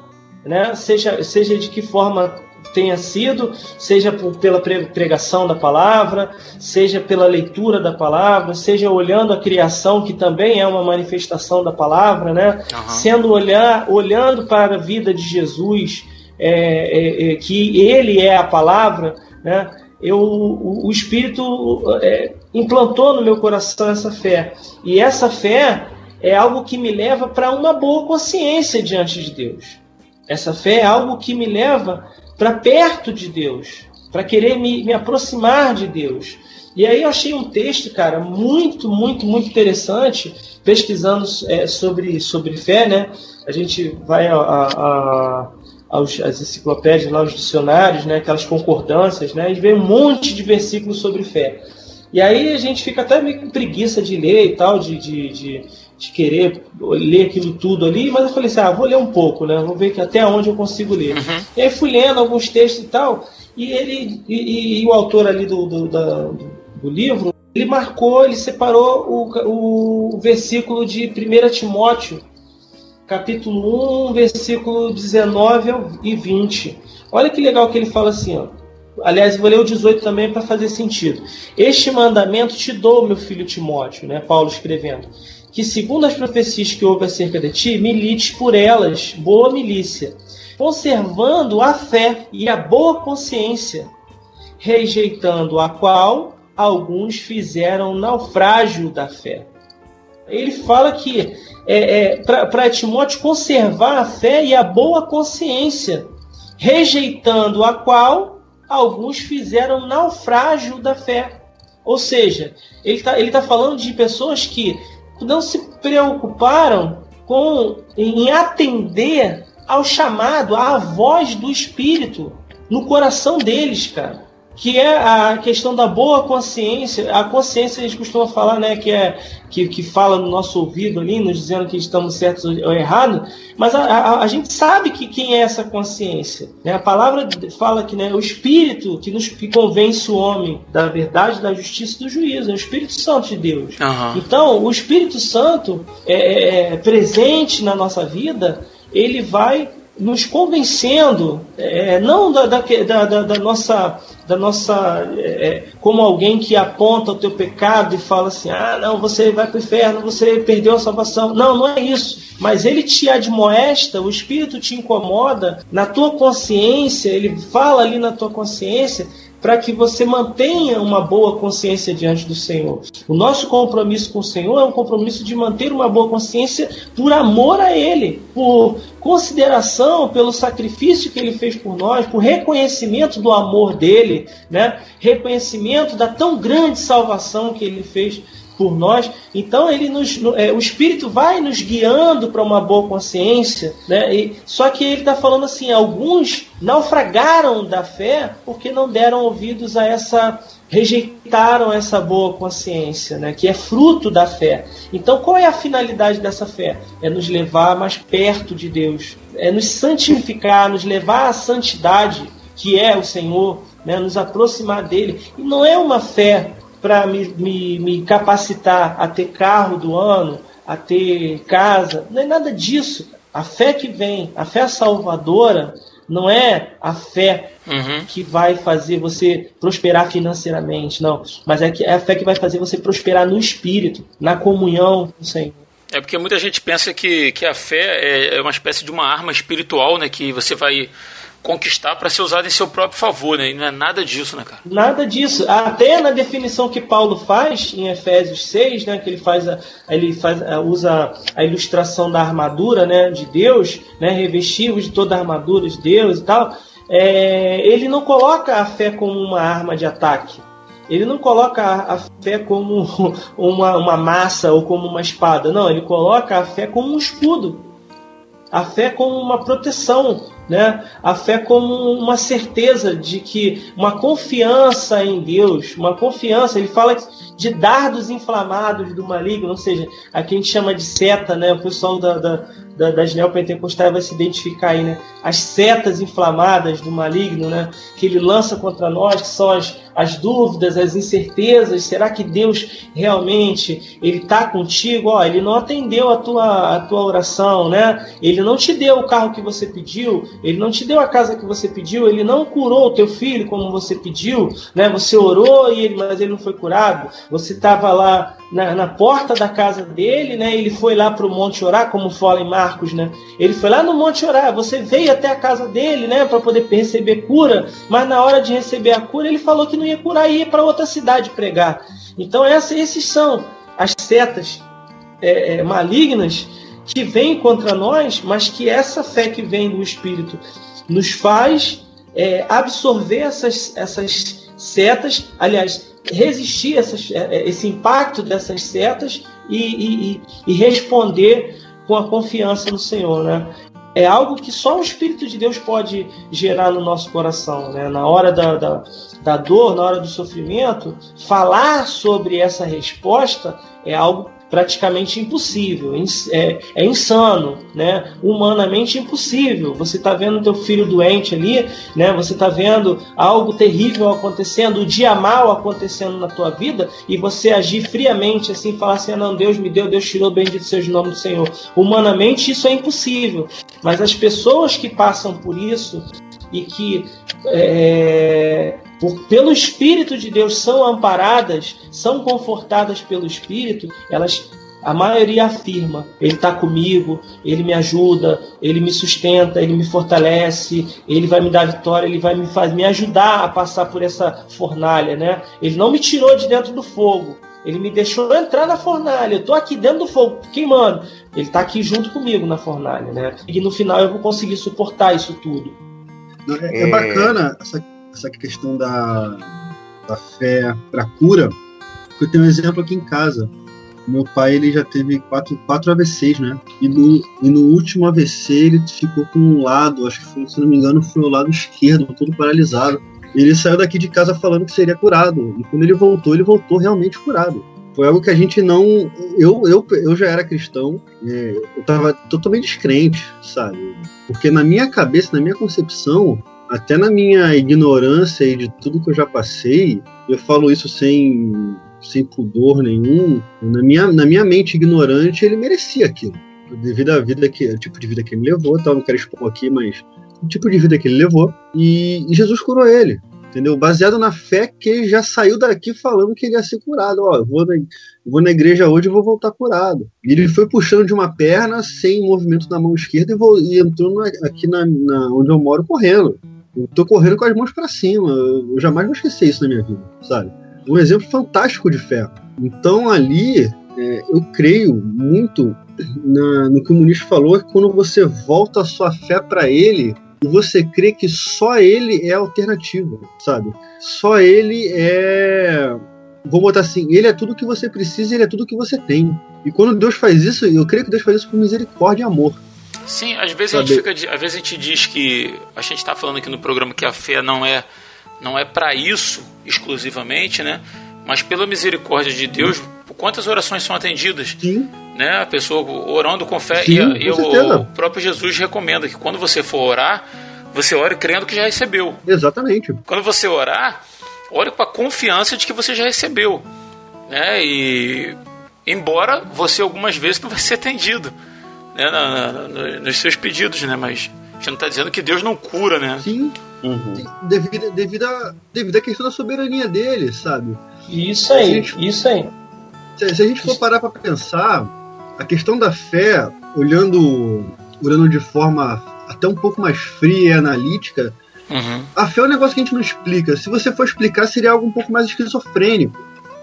né, seja, seja de que forma tenha sido, seja por, pela pregação da palavra, seja pela leitura da palavra, seja olhando a criação, que também é uma manifestação da palavra, né? Uhum. Sendo olhar, olhando para a vida de Jesus, é, é, é, que Ele é a palavra, né? Eu, o, o Espírito é, implantou no meu coração essa fé. E essa fé é algo que me leva para uma boa consciência diante de Deus. Essa fé é algo que me leva para perto de Deus, para querer me, me aproximar de Deus. E aí eu achei um texto, cara, muito, muito, muito interessante, pesquisando é, sobre, sobre fé, né? A gente vai a, a, aos, às enciclopédias, lá, os dicionários, né? Aquelas concordâncias, né? E vê um monte de versículos sobre fé. E aí a gente fica até meio com preguiça de ler e tal, de, de, de de querer ler aquilo tudo ali, mas eu falei assim, ah, vou ler um pouco, né? Vou ver até onde eu consigo ler. Uhum. E aí fui lendo alguns textos e tal, e ele e, e o autor ali do, do, da, do, livro, ele marcou, ele separou o, o versículo de 1 Timóteo, capítulo 1, versículo 19 e 20. Olha que legal que ele fala assim, ó. Aliás, eu vou ler o 18 também para fazer sentido. Este mandamento te dou, meu filho Timóteo, né? Paulo escrevendo que, segundo as profecias que houve acerca de ti, milites por elas, boa milícia, conservando a fé e a boa consciência, rejeitando a qual alguns fizeram naufrágio da fé. Ele fala que é, é, para Timóteo conservar a fé e a boa consciência, rejeitando a qual alguns fizeram naufrágio da fé. Ou seja, ele está ele tá falando de pessoas que não se preocuparam com em atender ao chamado, à voz do Espírito no coração deles, cara que é a questão da boa consciência. A consciência a gente costuma falar, né, que é que, que fala no nosso ouvido ali, nos dizendo que estamos certos ou errados, mas a, a, a, gente sabe que quem é essa consciência. Né? A palavra fala que né, o Espírito que nos que convence o homem da verdade, da justiça e do juízo, é o Espírito Santo de Deus. Uhum. Então, o Espírito Santo é, é, é presente na nossa vida, ele vai nos convencendo, é, não da, da, da, da, nossa, da nossa é, é, como alguém que aponta o teu pecado e fala assim, ah, não, você vai para o inferno, você perdeu a salvação. Não, não é isso. Mas ele te admoesta, o Espírito te incomoda, na tua consciência, ele fala ali na tua consciência para que você mantenha uma boa consciência diante do Senhor. O nosso compromisso com o Senhor é um compromisso de manter uma boa consciência por amor a Ele, por consideração pelo sacrifício que Ele fez por nós, por reconhecimento do amor dele, né? reconhecimento da tão grande salvação que Ele fez por nós. Então ele nos, é, o Espírito vai nos guiando para uma boa consciência, né? E, só que ele está falando assim, alguns naufragaram da fé porque não deram ouvidos a essa rejeitaram essa boa consciência, né, que é fruto da fé. Então, qual é a finalidade dessa fé? É nos levar mais perto de Deus, é nos santificar, nos levar à santidade, que é o Senhor, né, nos aproximar dele. E não é uma fé para me, me, me capacitar a ter carro do ano, a ter casa. Não é nada disso. A fé que vem, a fé salvadora, não é a fé uhum. que vai fazer você prosperar financeiramente, não. Mas é, que é a fé que vai fazer você prosperar no espírito, na comunhão com o Senhor. É porque muita gente pensa que, que a fé é, é uma espécie de uma arma espiritual, né? Que você vai conquistar para ser usado em seu próprio favor, né? E não é nada disso, né, cara? Nada disso. Até na definição que Paulo faz em Efésios 6, né, que ele faz a, ele faz usa a ilustração da armadura, né, de Deus, né, revestivos de toda a armadura de Deus e tal. É, ele não coloca a fé como uma arma de ataque. Ele não coloca a fé como uma, uma massa ou como uma espada. Não, ele coloca a fé como um escudo. A fé como uma proteção, né? A fé como uma certeza de que uma confiança em Deus, uma confiança, ele fala de dardos inflamados do maligno, ou seja, aqui a gente chama de seta, né? O pessoal da, da, da, das neopentecostais vai se identificar aí, né? As setas inflamadas do maligno, né? Que ele lança contra nós, que são as, as dúvidas, as incertezas. Será que Deus realmente ele está contigo? Ó, ele não atendeu a tua, a tua oração, né? Ele não te deu o carro que você pediu, ele não te deu a casa que você pediu, ele não curou o teu filho como você pediu, né? Você orou e ele, mas ele não foi curado. Você estava lá na, na, porta da casa dele, né? Ele foi lá para o monte orar, como fala em Marcos, né? Ele foi lá no monte orar. Você veio até a casa dele, né? Para poder receber cura, mas na hora de receber a cura ele falou que não ia curar e ia para outra cidade pregar. Então essa, esses são as setas é, é, malignas que vêm contra nós, mas que essa fé que vem do Espírito nos faz é, absorver essas, essas setas, aliás, resistir essas, é, é, esse impacto dessas setas e, e, e, responder com a confiança no Senhor, né? É algo que só o Espírito de Deus pode gerar no nosso coração, né? Na hora da, da, da dor, na hora do sofrimento, falar sobre essa resposta é algo praticamente impossível, é, é, insano, né? Humanamente impossível. Você está vendo teu filho doente ali, né? Você está vendo algo terrível acontecendo, o dia mal acontecendo na tua vida e você agir friamente assim, falar assim, ah, não, Deus me deu, Deus tirou, bendito seja o nome do Senhor. Humanamente isso é impossível, mas as pessoas que passam por isso e que é, por, pelo Espírito de Deus são amparadas, são confortadas pelo Espírito, elas a maioria afirma: Ele está comigo, Ele me ajuda, Ele me sustenta, Ele me fortalece, Ele vai me dar vitória, Ele vai me, faz, me ajudar a passar por essa fornalha, né? Ele não me tirou de dentro do fogo, Ele me deixou entrar na fornalha. Eu estou aqui dentro do fogo, queimando. Ele está aqui junto comigo na fornalha, né? E no final eu vou conseguir suportar isso tudo. É, é bacana essa essa questão da, da fé para cura, eu tenho um exemplo aqui em casa. Meu pai ele já teve quatro, quatro AVCs, né? E no, e no último AVC ele ficou com um lado, acho que foi, se não me engano, foi o lado esquerdo, todo paralisado. Ele saiu daqui de casa falando que seria curado. E quando ele voltou, ele voltou realmente curado. Foi algo que a gente não. Eu, eu, eu já era cristão, é, eu estava totalmente descrente, sabe? Porque na minha cabeça, na minha concepção, até na minha ignorância e de tudo que eu já passei, eu falo isso sem, sem pudor nenhum, na minha, na minha mente ignorante, ele merecia aquilo. Devido à vida que, o tipo de vida que ele levou, tal, não quero expor aqui, mas o tipo de vida que ele levou. E, e Jesus curou ele, entendeu? Baseado na fé que ele já saiu daqui falando que ele ia ser curado. Ó, vou na, vou na igreja hoje e vou voltar curado. E ele foi puxando de uma perna sem movimento na mão esquerda e, vou, e entrou na, aqui na, na, onde eu moro correndo. Eu tô correndo com as mãos para cima. Eu jamais vou esquecer isso na minha vida, sabe? Um exemplo fantástico de fé. Então ali, é, eu creio muito na, no que o Muniz falou, que quando você volta a sua fé para ele, e você crê que só ele é a alternativa, sabe? Só ele é. Vou botar assim, ele é tudo que você precisa, ele é tudo que você tem. E quando Deus faz isso, eu creio que Deus faz isso por misericórdia e amor. Sim, às vezes, a gente fica, às vezes a gente diz que. A gente está falando aqui no programa que a fé não é, não é para isso exclusivamente, né? Mas pela misericórdia de Deus, quantas orações são atendidas? Sim. Né? A pessoa orando com fé. Sim, e, e o, o, próprio Jesus recomenda que quando você for orar, você ore crendo que já recebeu. Exatamente. Quando você orar, ore com a confiança de que você já recebeu. Né? E embora você algumas vezes não vai ser atendido né, na, na, nos seus pedidos, né? Mas a gente não está dizendo que Deus não cura, né? Sim. Uhum. Devido, devido, a, devido à questão da soberania dele, sabe? Isso aí, gente, isso aí. Se, se, a gente for parar para pensar, a questão da fé, olhando, olhando de forma até um pouco mais fria e analítica, Uhum. a fé é um negócio que a gente não explica. Se você for explicar, seria algo um pouco mais esquizofrênico.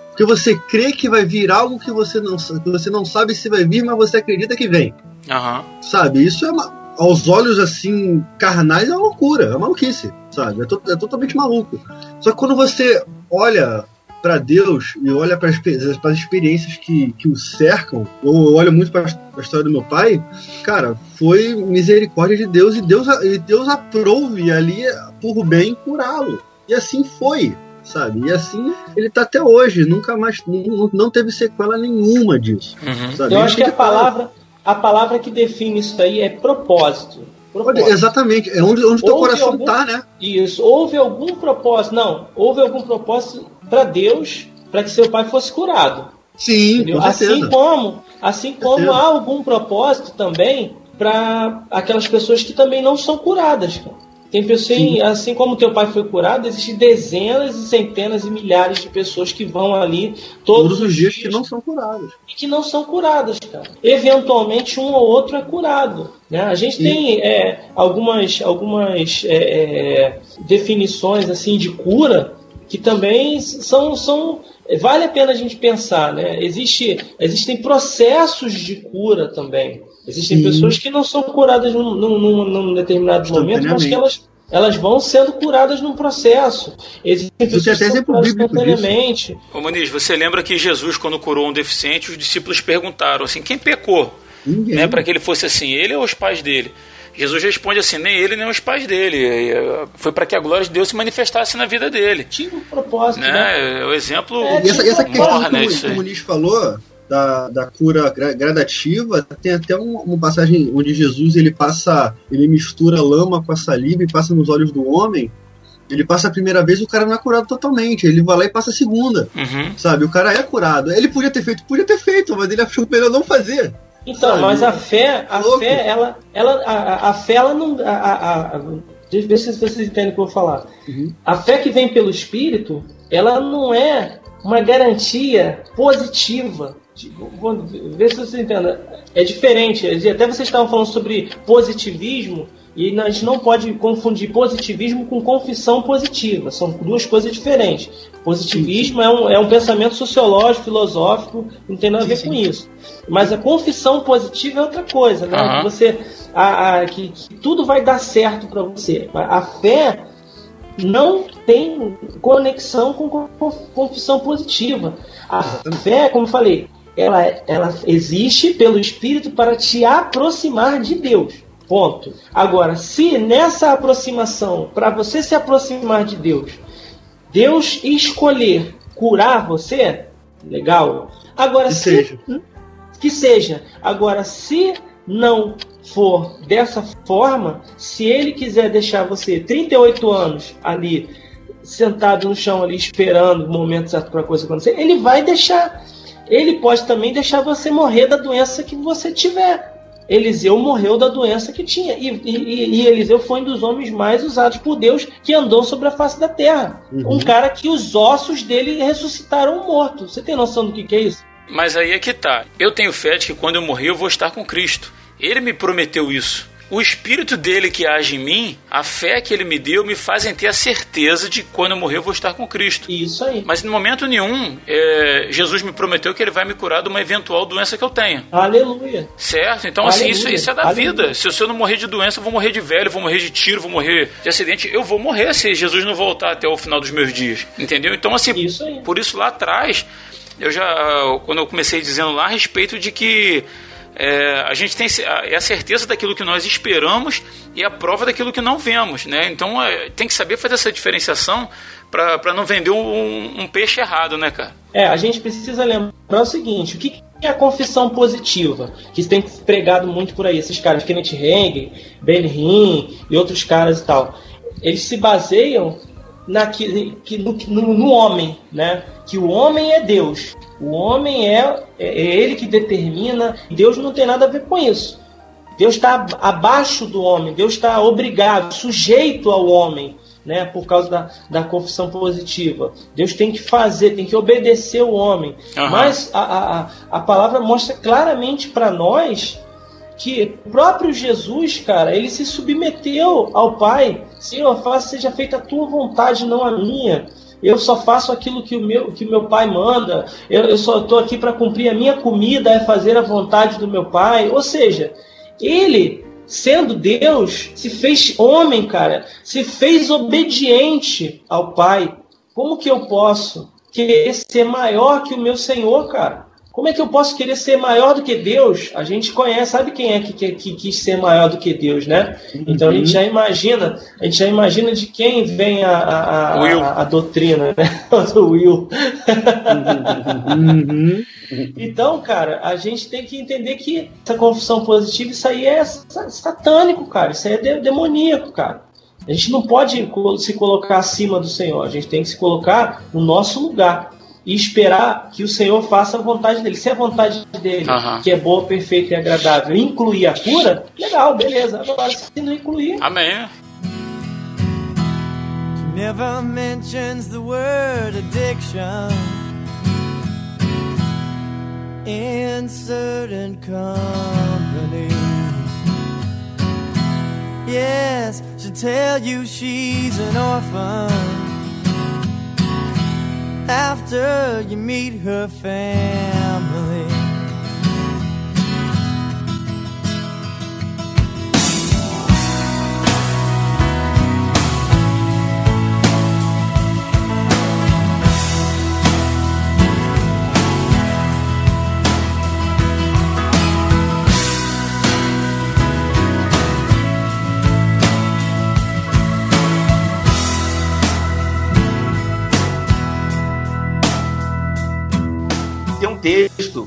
Porque você crê que vai vir algo que você não, que você não sabe se vai vir, mas você acredita que vem. Aham. Sabe? Isso é uma, aos olhos assim, carnais, é uma loucura, é uma maluquice, sabe? É, to- é totalmente maluco. Só que quando você olha para Deus e olha para as experiências que, que o cercam, ou eu olho muito para a história do meu pai, cara, foi misericórdia de Deus e Deus, e Deus aprouve ali por bem curá-lo. E assim foi, sabe? E assim ele tá até hoje, nunca mais, não, não teve sequela nenhuma disso. Uhum. Sabe? Eu acho que a palavra, a palavra que define isso aí é propósito. Olha, propósito. Exatamente, é onde, onde teu coração algum- tá, né? Isso. Houve algum propósito? Não. Houve algum propósito para Deus para que seu pai fosse curado. Sim, com. Assim como, assim como há algum propósito também para aquelas pessoas que também não são curadas. cara. Tem pessoas, Sim. assim como teu pai foi curado, existem dezenas e centenas e milhares de pessoas que vão ali todos, Todos os dias que não são curados. e que não são curadas, cara. Eventualmente um ou outro é curado. Né? A gente E- tem é, algumas, algumas é, é, definições assim de cura que também são, são vale a pena a gente pensar, né? Existe, existem processos de cura também. Existem Sim. pessoas que não são curadas num, num, num- determinado momento, mas que elas elas vão sendo curadas num processo. Existem tem pessoas até que instantaneamente. Ô Muniz, você lembra que Jesus, quando curou um deficiente, os discípulos perguntaram assim: quem pecou? Ninguém. Né, para que ele fosse assim, ele ou os pais dele? Jesus responde assim: nem ele nem os pais dele. Foi para que a glória de Deus se manifestasse na vida dele. Tinha um propósito, né? Né? É o exemplo É, E essa, essa questão morra, que, né? que o. Muniz falou da, da cura gra- gradativa, tem até um- uma passagem onde Jesus ele passa, ele mistura lama com a saliva e passa nos olhos do homem. Ele passa a primeira vez, o cara não é curado totalmente. Ele vai lá e passa a segunda, Uhum. sabe? O cara é curado. Ele podia ter feito, podia ter feito, mas ele achou melhor não fazer. Então, mas a fé, a Louco. fé, ela, ela, a, a- fé, ela não, a, a, a, ver se vocês entendem o que eu vou falar. Uhum. A fé que vem pelo Espírito, ela não é uma garantia positiva. Tipo, ver se você entende. É diferente. Até vocês estavam falando sobre positivismo e a gente não pode confundir positivismo com confissão positiva. São duas coisas diferentes. Positivismo é um, é um pensamento sociológico, filosófico, não tem nada a ver Sim, com isso. Mas a confissão positiva é outra coisa, né? Que você, a, a- que, que tudo vai dar certo para você. A fé não tem conexão com con- confissão positiva. A fé, como eu falei, ela, ela existe pelo Espírito para te aproximar de Deus. Ponto. Agora, se nessa aproximação, para você se aproximar de Deus, Deus escolher curar você, legal. Agora, Que se seja. que seja. Agora, se não for dessa forma, se ele quiser deixar você 38 anos ali sentado no chão ali esperando o momento certo para a coisa acontecer, ele vai deixar. Ele pode também deixar você morrer da doença que você tiver. Eliseu morreu da doença que tinha. E, e- e Eliseu foi um dos homens mais usados por Deus que andou sobre a face da terra. Uhum. Um cara que os ossos dele ressuscitaram morto. Você tem noção do que, que é isso? Mas aí é que tá. Eu tenho fé de que quando eu morrer eu vou estar com Cristo. Ele me prometeu isso. O espírito dele que age em mim, a fé que ele me deu, me fazem ter a certeza de que quando eu morrer eu vou estar com Cristo. Isso aí. Mas em momento nenhum, é, Jesus me prometeu que ele vai me curar de uma eventual doença que eu tenha. Aleluia. Certo? Então, assim, Aleluia. isso, isso é da Aleluia. vida. Se eu, não morrer de doença, eu vou morrer de velho, vou morrer de tiro, vou morrer de acidente. Eu vou morrer se Jesus não voltar até o final dos meus dias. Entendeu? Então, assim, Isso por isso lá atrás, eu já, quando eu comecei dizendo lá a respeito de que é, a gente tem a- é a certeza daquilo que nós esperamos e a prova daquilo que não vemos, né? Então é, tem que saber fazer essa diferenciação para não vender um, um peixe errado, né, cara? É, a gente precisa lembrar o seguinte: o que é a confissão positiva? Que tem pregado muito por aí, esses caras, Kenneth Hagin, Ben Hinn e outros caras e tal. Eles se baseiam naqui, que, no, no, homem, né? Que o homem é Deus. O homem é, é é ele que determina. Deus não tem nada a ver com isso. Deus está abaixo do homem, Deus está obrigado, sujeito ao homem, né, por causa da, da confissão positiva. Deus tem que fazer, tem que obedecer o homem. Aham. Mas a, a- a palavra mostra claramente para nós que o próprio Jesus, cara, ele se submeteu ao Pai. Senhor, faça seja feita a tua vontade, não a minha. Eu só faço aquilo que o meu, que meu pai manda. Eu, eu só estou aqui para cumprir a minha comida, é fazer a vontade do meu pai. Ou seja, ele, sendo Deus, se fez homem, cara, se fez obediente ao Pai. Como que eu posso querer ser maior que o meu Senhor, cara? Como é que eu posso querer ser maior do que Deus? A gente conhece, sabe quem é que, que, que quis ser maior do que Deus, né? Então a gente já imagina, a gente já imagina de quem vem a, a, a, a doutrina, né? Do Will. Uhum. Então, cara, a gente tem que entender que essa confissão positiva, isso aí é satânico, cara. Isso aí é demoníaco, cara. A gente não pode se colocar acima do Senhor, a gente tem que se colocar no nosso lugar e esperar que o Senhor faça a vontade dele. Se a vontade dele, Aham. que é boa, perfeita e agradável, incluir a cura, legal, beleza. Agora, se não incluir, Amém. Never mentions the word addiction in certain company. Yes, she'll tell you she's an orphan after you meet her family.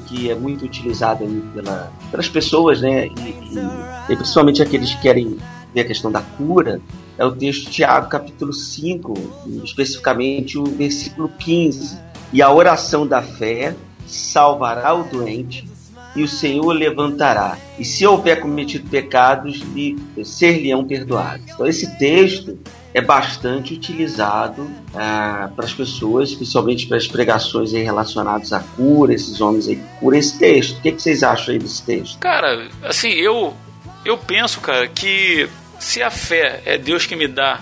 Que é muito utilizado aí pela, pelas pessoas, né? E, e- e principalmente aqueles que querem ver a questão da cura, é o texto de Tiago, capítulo 5, especificamente o versículo 15. E a oração da fé salvará o doente, e o Senhor levantará. E se houver cometido pecados, lhe, ser-lhe-ão perdoados. Então, esse texto é bastante utilizado ah, para as pessoas, especialmente para as pregações relacionadas à cura, esses homens aí curam esse texto. O que, que vocês acham aí desse texto? Cara, assim, eu eu penso, cara, que se a fé é Deus que me dá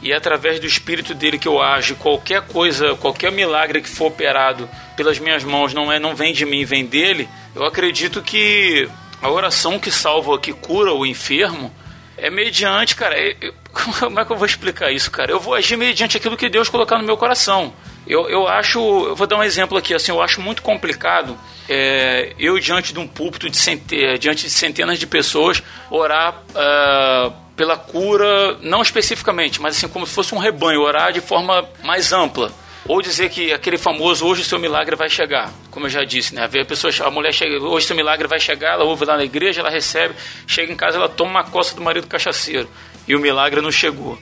e é através do espírito dele que eu ajo, qualquer coisa, qualquer milagre que for operado pelas minhas mãos não é não vem de mim, vem dele. Eu acredito que a oração que salva, que cura o enfermo, é mediante, cara. é- eu- como é que eu vou explicar isso, cara? Eu vou agir mediante aquilo que Deus colocar no meu coração. Eu, eu acho, eu vou dar um exemplo aqui, assim, eu acho muito complicado é, eu diante de um púlpito de cente- diante de centenas de pessoas orar ah, pela cura, não especificamente, mas assim como se fosse um rebanho, orar de forma mais ampla. Ou dizer que aquele famoso hoje o seu milagre vai chegar, como eu já disse, né? A pessoa, a mulher chega, hoje o seu milagre vai chegar, ela ouve lá na igreja, ela recebe, chega em casa, ela toma uma coça do marido cachaceiro. E o milagre não chegou.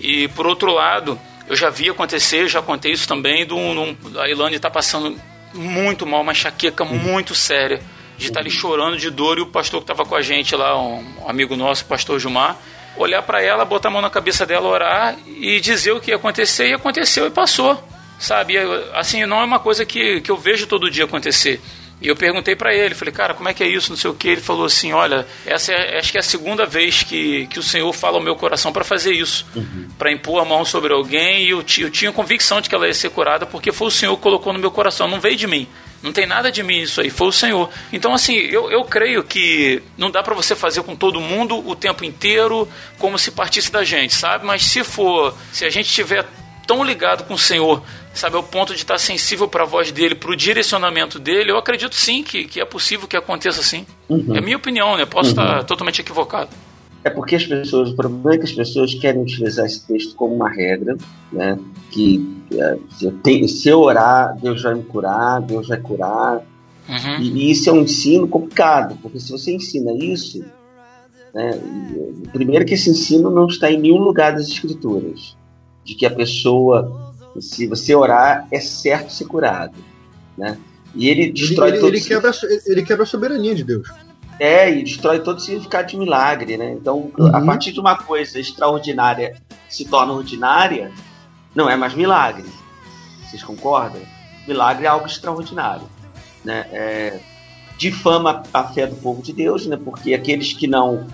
E por outro lado, eu já vi acontecer, já contei isso também, do, a Ilane está passando muito mal, uma enxaqueca muito séria, de estar ali chorando de dor e o pastor que estava com a gente lá, um amigo nosso, o pastor Gilmar, olhar para ela, botar a mão na cabeça dela, orar e dizer o que ia acontecer, e aconteceu e passou. Sabe, assim, não é uma coisa que, que eu vejo todo dia acontecer. E eu perguntei para ele, falei, cara, como é que é isso, não sei o que. Ele falou assim, olha, essa é, acho que é a segunda vez que, que o Senhor fala ao meu coração para fazer isso, para impor a mão sobre alguém. E eu, eu tinha convicção de que ela ia ser curada, porque foi o Senhor que colocou no meu coração, não veio de mim. Não tem nada de mim isso aí, foi o Senhor. Então, assim, eu, eu creio que não dá para você fazer com todo mundo o tempo inteiro como se partisse da gente, sabe? Mas se for, se a gente tiver tão ligado com o Senhor, sabe, ao ponto de estar sensível para a voz dele, para o direcionamento dele, eu acredito sim que, que é possível que aconteça assim. É a minha opinião, né? Posso estar totalmente equivocado. É porque as pessoas, o problema é que as pessoas querem utilizar esse texto como uma regra, né? Que é, se, eu tenho- se eu orar, Deus vai me curar, Deus vai curar. Uhum. E, e isso é um ensino complicado, porque se você ensina isso, né? Primeiro que esse ensino não está em nenhum lugar das escrituras, de que a pessoa, se você orar, é certo ser curado, né? E ele Ele, destrói ele- todo ele quebra, ele quebra a soberania de Deus. é, e destrói todo o significado de milagre, né? Então, a Uhum. partir de uma coisa extraordinária se torna ordinária, não é mais milagre. Vocês concordam? Milagre é algo extraordinário, né? É, difama a fé do povo de Deus, né? Porque aqueles que não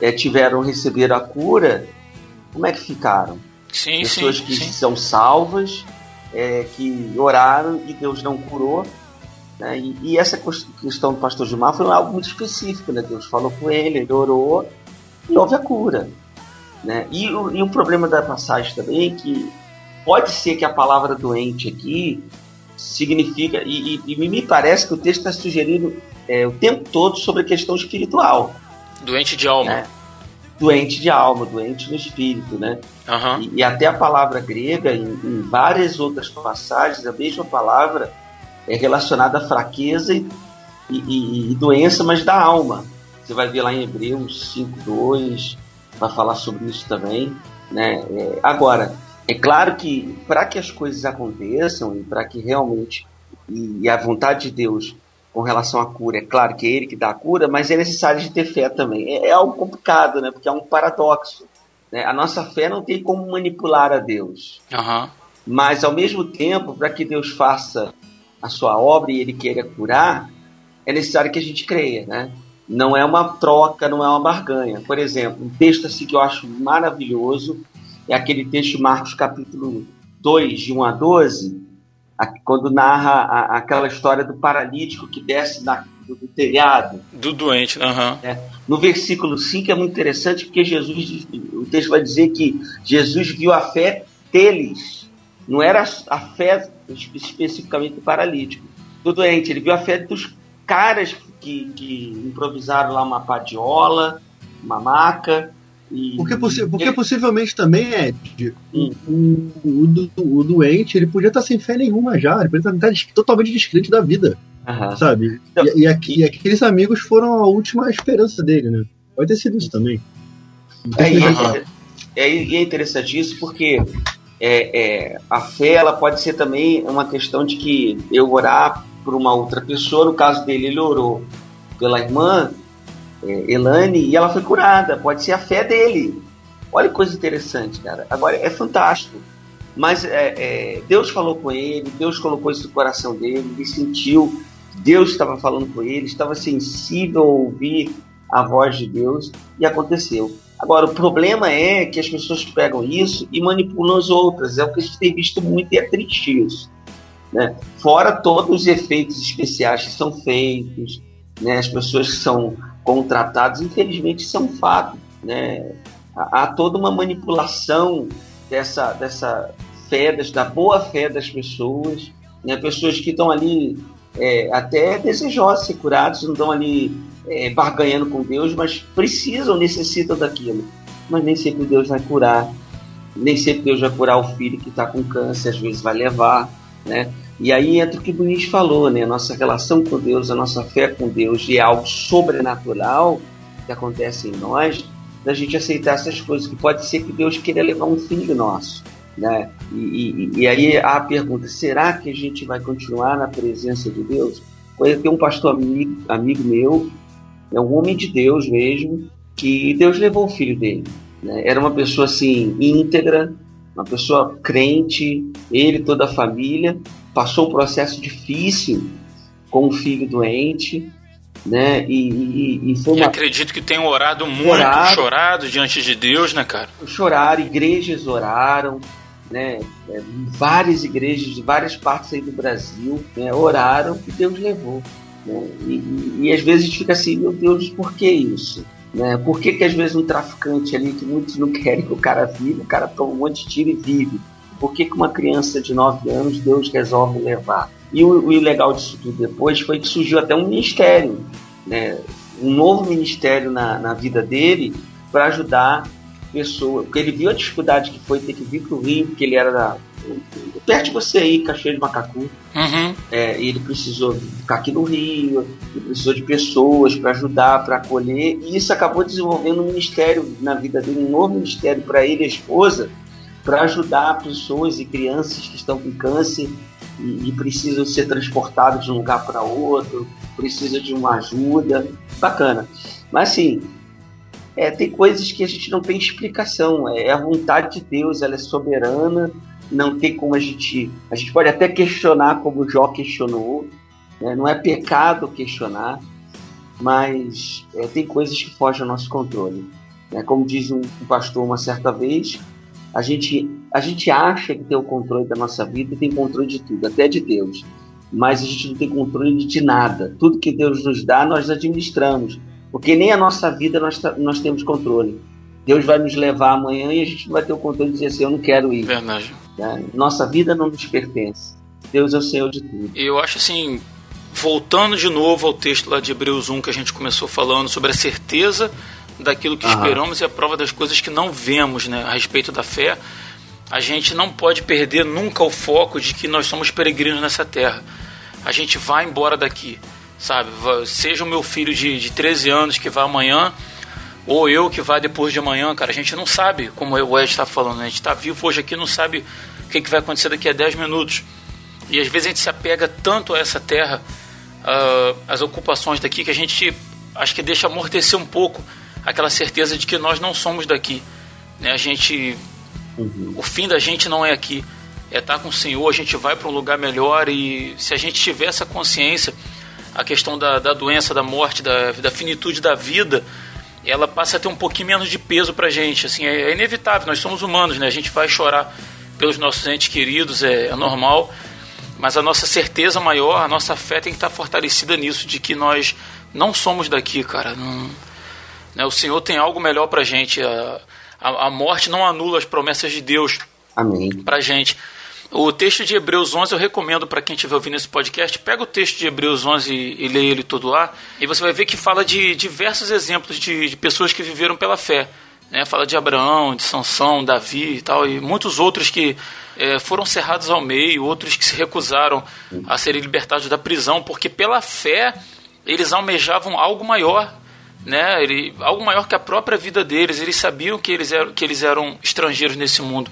é, tiveram receber a cura, como é que ficaram? Sim, Pessoas sim, que sim. são salvas, é, que oraram e Deus não curou. Né? E, e, essa questão do pastor Gilmar foi algo muito específico, né? Deus falou com ele, ele orou e houve a cura. Né? E, o, e o problema da passagem também é que pode ser que a palavra doente aqui significa, e, e, e me parece que o texto está sugerindo é, o tempo todo sobre a questão espiritual. Doente de alma. Né? Doente de alma, doente no espírito, né? Uhum. E, e, até a palavra grega, em, em, várias outras passagens, a mesma palavra é relacionada à fraqueza e, e, e doença, mas da alma. Você vai ver lá em Hebreus 5.2, vai falar sobre isso também. Né? É, agora, é claro que para que as coisas aconteçam e para que realmente e, a vontade de Deus com relação à cura, é claro que é Ele que dá a cura, mas é necessário de ter fé também. É, é algo complicado, né? Porque é um paradoxo. Né? A nossa fé não tem como manipular a Deus. Uhum. Mas ao mesmo tempo, para que Deus faça a sua obra e Ele queira curar, é necessário que a gente creia, né? Não é uma troca, não é uma barganha. Por exemplo, um texto assim que eu acho maravilhoso é aquele texto Marcos capítulo 2, de 1 a 12, quando narra a, aquela história do paralítico que desce na, do, do, telhado. Do doente, uhum. é, No versículo 5 é muito interessante porque Jesus, o texto vai dizer que Jesus viu a fé deles, não era a fé especificamente do paralítico, do doente, ele viu a fé dos caras que, que improvisaram lá uma padiola, uma maca, e, porque, possi porque ele... possivelmente também, Ed, hum. o, o, o, doente ele podia estar sem fé nenhuma já, ele podia estar totalmente descrente da vida, sabe? Então, e, e, aqui, e, aqueles amigos foram a última esperança dele, né? Pode ter sido isso também. É, e, é, é interessante isso porque é, é, a fé ela pode ser também uma questão de que eu orar por uma outra pessoa, no caso dele ele orou pela irmã é, Elane e ela foi curada. Pode ser a fé dele. Olha que coisa interessante, cara. Agora é fantástico. Mas é, é, Deus falou com ele, Deus colocou isso no coração dele, ele sentiu, Deus estava falando com ele, estava sensível a ouvir a voz de Deus e aconteceu. Agora, o problema é que as pessoas pegam isso e manipulam as outras. É o que a gente tem visto muito e é triste isso. Né? Fora todos os efeitos especiais que são feitos, né? as pessoas que são contratados, infelizmente, isso é fato. Né? Há toda uma manipulação dessa, dessa fé, da boa fé das pessoas, né? pessoas que estão ali é, até desejosas de ser curadas, não estão ali é, barganhando com Deus, mas precisam, necessitam daquilo. Mas nem sempre Deus vai curar, nem sempre Deus vai curar o filho que está com câncer, às vezes vai levar, né? E aí entra o que o Muniz falou, né? Nossa relação com Deus, a nossa fé com Deus e é algo sobrenatural que acontece em nós, da gente aceitar essas coisas, que pode ser que Deus queira levar um filho nosso, né? E, e, e aí a pergunta, será que a gente vai continuar na presença de Deus? Eu tenho um pastor amigo, amigo meu, é um homem de Deus mesmo, que Deus levou o filho dele. Né? Era uma pessoa assim, íntegra, uma pessoa crente, ele toda a família, passou um processo difícil com o filho doente, né? E, e, e foi uma... E acredito que tenham orado muito, orado, chorado diante de Deus, né, cara? Choraram, igrejas oraram, né? É, várias igrejas de várias partes aí do Brasil né? oraram e Deus levou. Né? E, e, às vezes a gente fica assim, meu Deus, por que isso? Né? Por que, que às vezes um traficante ali, que muitos não querem que o cara viva, o cara toma um monte de tiro e vive? Por que, que uma criança de 9 anos Deus resolve levar? E o, o legal disso tudo depois foi que surgiu até um ministério, né? um novo ministério na, na vida dele para ajudar pessoas. Porque ele viu a dificuldade que foi ter que vir para o Rio, porque ele era da, perto de você aí, Cachoeira de Macacu. Uhum. É, ele precisou ficar aqui no Rio, ele precisou de pessoas para ajudar, para acolher, e isso acabou desenvolvendo um ministério na vida dele, um novo ministério para ele e a esposa, para ajudar pessoas e crianças que estão com câncer e, e precisam ser transportados de um lugar para outro, precisa de uma ajuda. Bacana. Mas assim, é, tem coisas que a gente não tem explicação. É a vontade de Deus, ela é soberana, não tem como a gente. A gente pode até questionar como Jó questionou, Né? Não é pecado questionar, mas é, tem coisas que fogem ao nosso controle. Né? Como diz um, um, pastor uma certa vez, a gente, a gente acha que tem o controle da nossa vida e tem controle de tudo, até de Deus. Mas a gente não tem controle de nada. Tudo que Deus nos dá, nós administramos. Porque nem a nossa vida nós, nós temos controle. Deus vai nos levar amanhã e a gente não vai ter o controle de dizer assim, eu não quero ir. Verdade. Né? Nossa vida não nos pertence. Deus é o Senhor de tudo. Eu acho assim, voltando de novo ao texto lá de Hebreus 1 que a gente começou falando sobre a certeza daquilo que esperamos e a prova das coisas que não vemos, né, a respeito da fé, a gente não pode perder nunca o foco de que nós somos peregrinos nessa terra. A gente vai embora daqui, sabe? Seja o meu filho de, de 13 anos que vai amanhã, ou eu que vai depois de amanhã, cara, a gente não sabe, como o Ed está falando, né? a gente está vivo hoje aqui, não sabe o que, que vai acontecer daqui a 10 minutos. E às vezes a gente se apega tanto a essa terra, uh, as ocupações daqui, que a gente acho que deixa amortecer um pouco aquela certeza de que nós não somos daqui. Né? A gente, uhum. o fim da gente não é aqui, é estar com o Senhor. A gente vai para um lugar melhor e se a gente tiver essa consciência, a questão da, da doença, da morte, da, da finitude da vida, ela passa a ter um pouquinho menos de peso para a gente. Assim, é, é, inevitável. Nós somos humanos, né? A gente vai chorar pelos nossos entes queridos, é, é normal mas a nossa certeza maior, a nossa fé tem que estar fortalecida nisso, de que nós não somos daqui, cara. Não, né, o Senhor tem algo melhor pra gente. A, a, a morte não anula as promessas de Deus Amém. pra gente. O texto de Hebreus 11 eu recomendo para quem estiver ouvindo esse podcast. Pega o texto de Hebreus 11 e, e lê ele todo lá. E você vai ver que fala de diversos exemplos de, de pessoas que viveram pela fé. Né? Fala de Abraão, de Sansão, Davi e tal, e muitos outros que é, foram cerrados ao meio, outros que se recusaram a serem libertados da prisão, porque pela fé eles almejavam algo maior, né? Ele, algo maior que a própria vida deles. Eles sabiam que eles eram, que eles eram estrangeiros nesse mundo.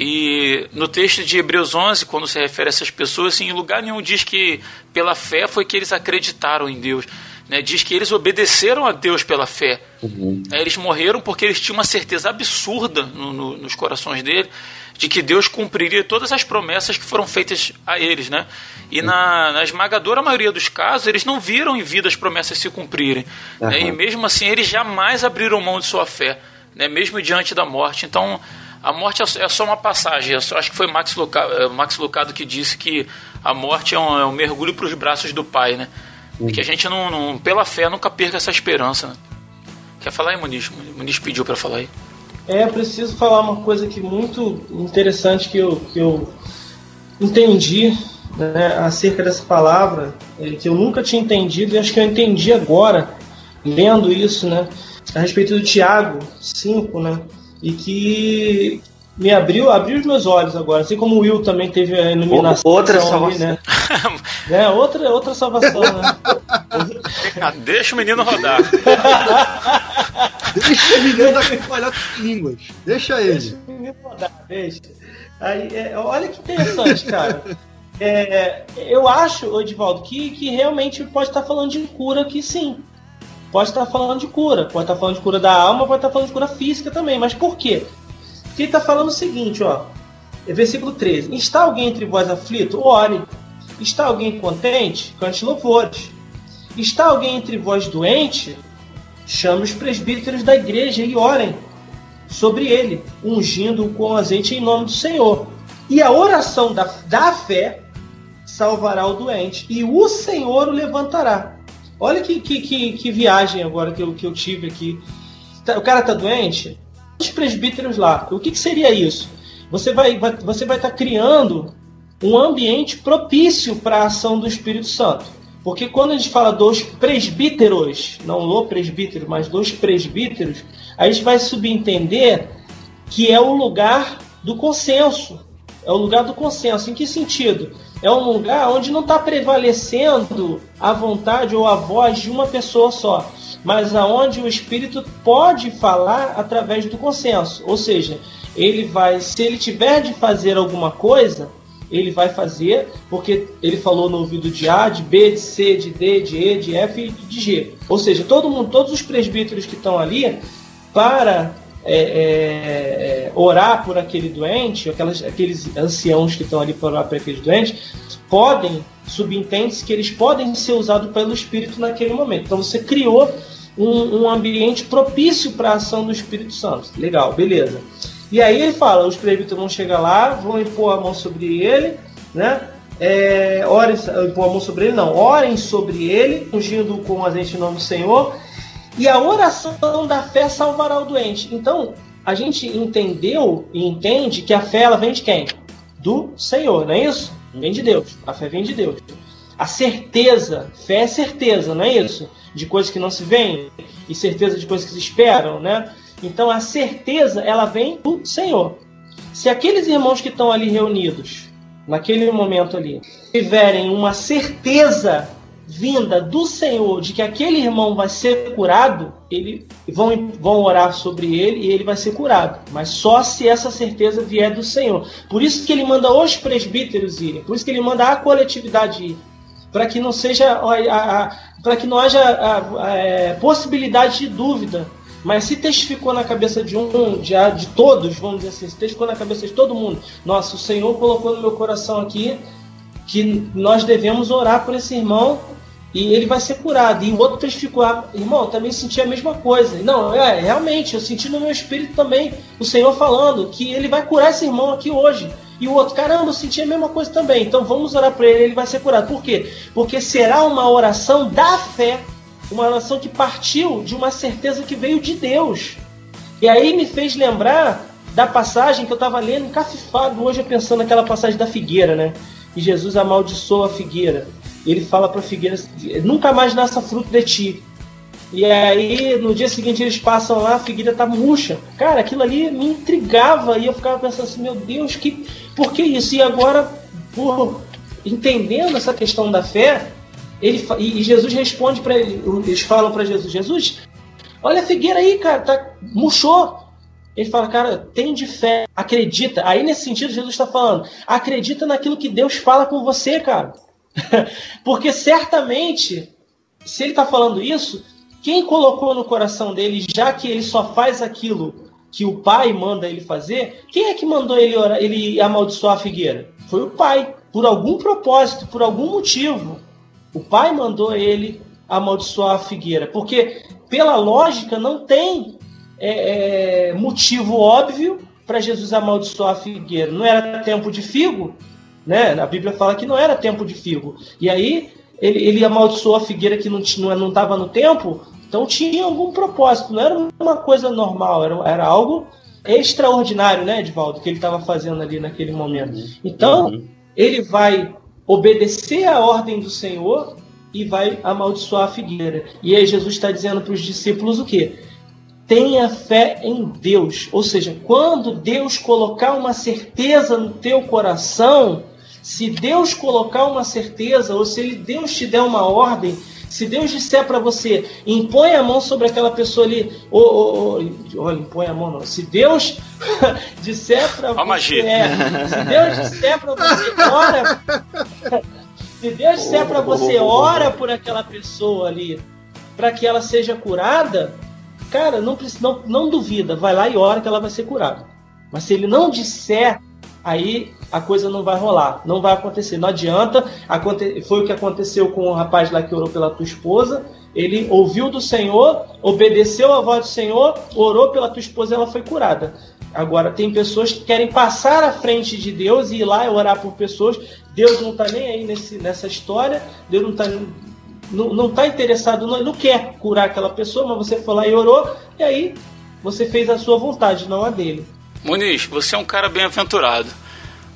E no texto de Hebreus 11, quando se refere a essas pessoas, assim, em lugar nenhum diz que pela fé foi que eles acreditaram em Deus né, diz que eles obedeceram a Deus pela fé. Uhum. É, eles morreram porque eles tinham uma certeza absurda no, no, nos corações dele de que Deus cumpriria todas as promessas que foram feitas a eles, né? E na, na esmagadora maioria dos casos, eles não viram em vida as promessas se cumprirem. Uhum. Né? E mesmo assim, eles jamais abriram mão de sua fé, né? mesmo diante da morte. Então, a morte é, é só uma passagem. Eu acho que foi Max Lucado, é, Max Lucado que disse que a morte é um, é um mergulho para os braços do Pai, né? E que a gente, não, não, pela fé, nunca perca essa esperança. Né? Quer falar aí, Muniz? Muniz pediu para falar aí. É, preciso falar uma coisa aqui muito interessante que eu, que eu entendi né, acerca dessa palavra, é, que eu nunca tinha entendido e acho que eu entendi agora, lendo isso, né, a respeito do Tiago 5, né, e que me abriu, abriu os meus olhos agora. Assim como o Will também teve a iluminação. Outra salvação. né? é, outra, outra salvação, né? Deixa o menino rodar. deixa o menino dar com línguas. Deixa ele. Deixa o menino rodar, deixa. Aí, é, olha que interessante, cara. É, eu acho, Edivaldo, que, que realmente pode estar falando de cura aqui sim. Pode estar falando de cura. Pode estar falando de cura da alma, pode estar falando de cura física também. Mas por quê? que está falando o seguinte, ó. É versículo 13. Está alguém entre vós aflito? Ore. Está alguém contente? Cante louvores. Está alguém entre vós doente? Chame os presbíteros da igreja e orem sobre ele, ungindo-o com azeite em nome do Senhor. E a oração da, da fé salvará o doente, e o Senhor o levantará. Olha que, que, que, que viagem agora que eu, que eu tive aqui. O cara está doente? os presbíteros lá. O que, que seria isso? Você vai, vai você vai estar tá criando um ambiente propício para a ação do Espírito Santo. Porque quando a gente fala dos presbíteros, não o presbítero, mas dos presbíteros, a gente vai subentender que é o lugar do consenso. É o lugar do consenso. Em que sentido? É um lugar onde não está prevalecendo a vontade ou a voz de uma pessoa só mas aonde o espírito pode falar através do consenso. Ou seja, ele vai, se ele tiver de fazer alguma coisa, ele vai fazer, porque ele falou no ouvido de A, de B, de C, de D, de E, de F e de G. Ou seja, todo mundo, todos os presbíteros que estão ali, para é, é, orar por aquele doente, aquelas, aqueles anciãos que estão ali para orar por aqueles doentes, podem subentende-se que eles podem ser usados pelo Espírito naquele momento. Então você criou um, um ambiente propício para a ação do Espírito Santo. Legal, beleza. E aí ele fala: os presbíteros vão chegar lá, vão impor a mão sobre ele, né? É, orem, impor a mão sobre ele, não, orem sobre ele, ungindo com azeite em nome do Senhor, e a oração da fé salvará o doente. Então, a gente entendeu e entende que a fé ela vem de quem? Do Senhor, não é isso? Vem de Deus. A fé vem de Deus. A certeza, fé é certeza, não é isso? De coisas que não se veem e certeza de coisas que se esperam, né? Então a certeza ela vem do Senhor. Se aqueles irmãos que estão ali reunidos, naquele momento ali, tiverem uma certeza vinda do Senhor de que aquele irmão vai ser curado, ele vão, vão orar sobre ele e ele vai ser curado. Mas só se essa certeza vier do Senhor. Por isso que ele manda os presbíteros irem, por isso que ele manda a coletividade ir, para que não seja para que não haja a, a, é, possibilidade de dúvida. Mas se testificou na cabeça de um, de, de todos, vamos dizer assim, se testificou na cabeça de todo mundo, nossa, o Senhor colocou no meu coração aqui que nós devemos orar por esse irmão e ele vai ser curado. E o outro testificou, irmão, eu também senti a mesma coisa. Não, é, realmente, eu senti no meu espírito também o Senhor falando que ele vai curar esse irmão aqui hoje. E o outro, caramba, eu senti a mesma coisa também. Então vamos orar por ele, ele vai ser curado. Por quê? Porque será uma oração da fé, uma oração que partiu de uma certeza que veio de Deus. E aí me fez lembrar da passagem que eu estava lendo encafifado hoje, pensando naquela passagem da figueira, né? E Jesus amaldiçoa a figueira ele fala para figueira: nunca mais nasça fruto de ti. E aí, no dia seguinte, eles passam lá, a figueira tá murcha. Cara, aquilo ali me intrigava e eu ficava pensando assim: meu Deus, que, por que isso? E agora, por entendendo essa questão da fé, ele, e Jesus responde para ele, eles falam para Jesus: Jesus, olha a figueira aí, cara, tá, murchou. Ele fala, cara, tem de fé, acredita. Aí, nesse sentido, Jesus está falando: acredita naquilo que Deus fala com você, cara. Porque certamente, se ele está falando isso, quem colocou no coração dele, já que ele só faz aquilo que o pai manda ele fazer, quem é que mandou ele, orar, ele amaldiçoar a figueira? Foi o pai. Por algum propósito, por algum motivo, o pai mandou ele amaldiçoar a figueira. Porque, pela lógica, não tem é, é, motivo óbvio para Jesus amaldiçoar a figueira. Não era tempo de figo? Né? A Bíblia fala que não era tempo de figo. E aí ele, ele amaldiçoou a figueira que não estava no tempo, então tinha algum propósito, não era uma coisa normal, era, era algo extraordinário, né, Edvaldo, que ele estava fazendo ali naquele momento. Então, uhum. ele vai obedecer à ordem do Senhor e vai amaldiçoar a figueira. E aí Jesus está dizendo para os discípulos o quê? Tenha fé em Deus. Ou seja, quando Deus colocar uma certeza no teu coração, se Deus colocar uma certeza, ou se Deus te der uma ordem, se Deus disser para você, impõe a mão sobre aquela pessoa ali, ou, ou, ou impõe a mão não. Se Deus disser para você, é, se Deus disser para você, ora, se Deus disser para você, ora por aquela pessoa ali, para que ela seja curada, cara, não, não, não duvida, vai lá e ora que ela vai ser curada. Mas se ele não disser, aí a coisa não vai rolar, não vai acontecer. Não adianta. Foi o que aconteceu com o rapaz lá que orou pela tua esposa. Ele ouviu do Senhor, obedeceu a voz do Senhor, orou pela tua esposa e ela foi curada. Agora, tem pessoas que querem passar à frente de Deus e ir lá e orar por pessoas. Deus não está nem aí nesse, nessa história, Deus não está não, não tá interessado, não, não quer curar aquela pessoa, mas você foi lá e orou, e aí você fez a sua vontade, não a dele. Muniz, você é um cara bem-aventurado.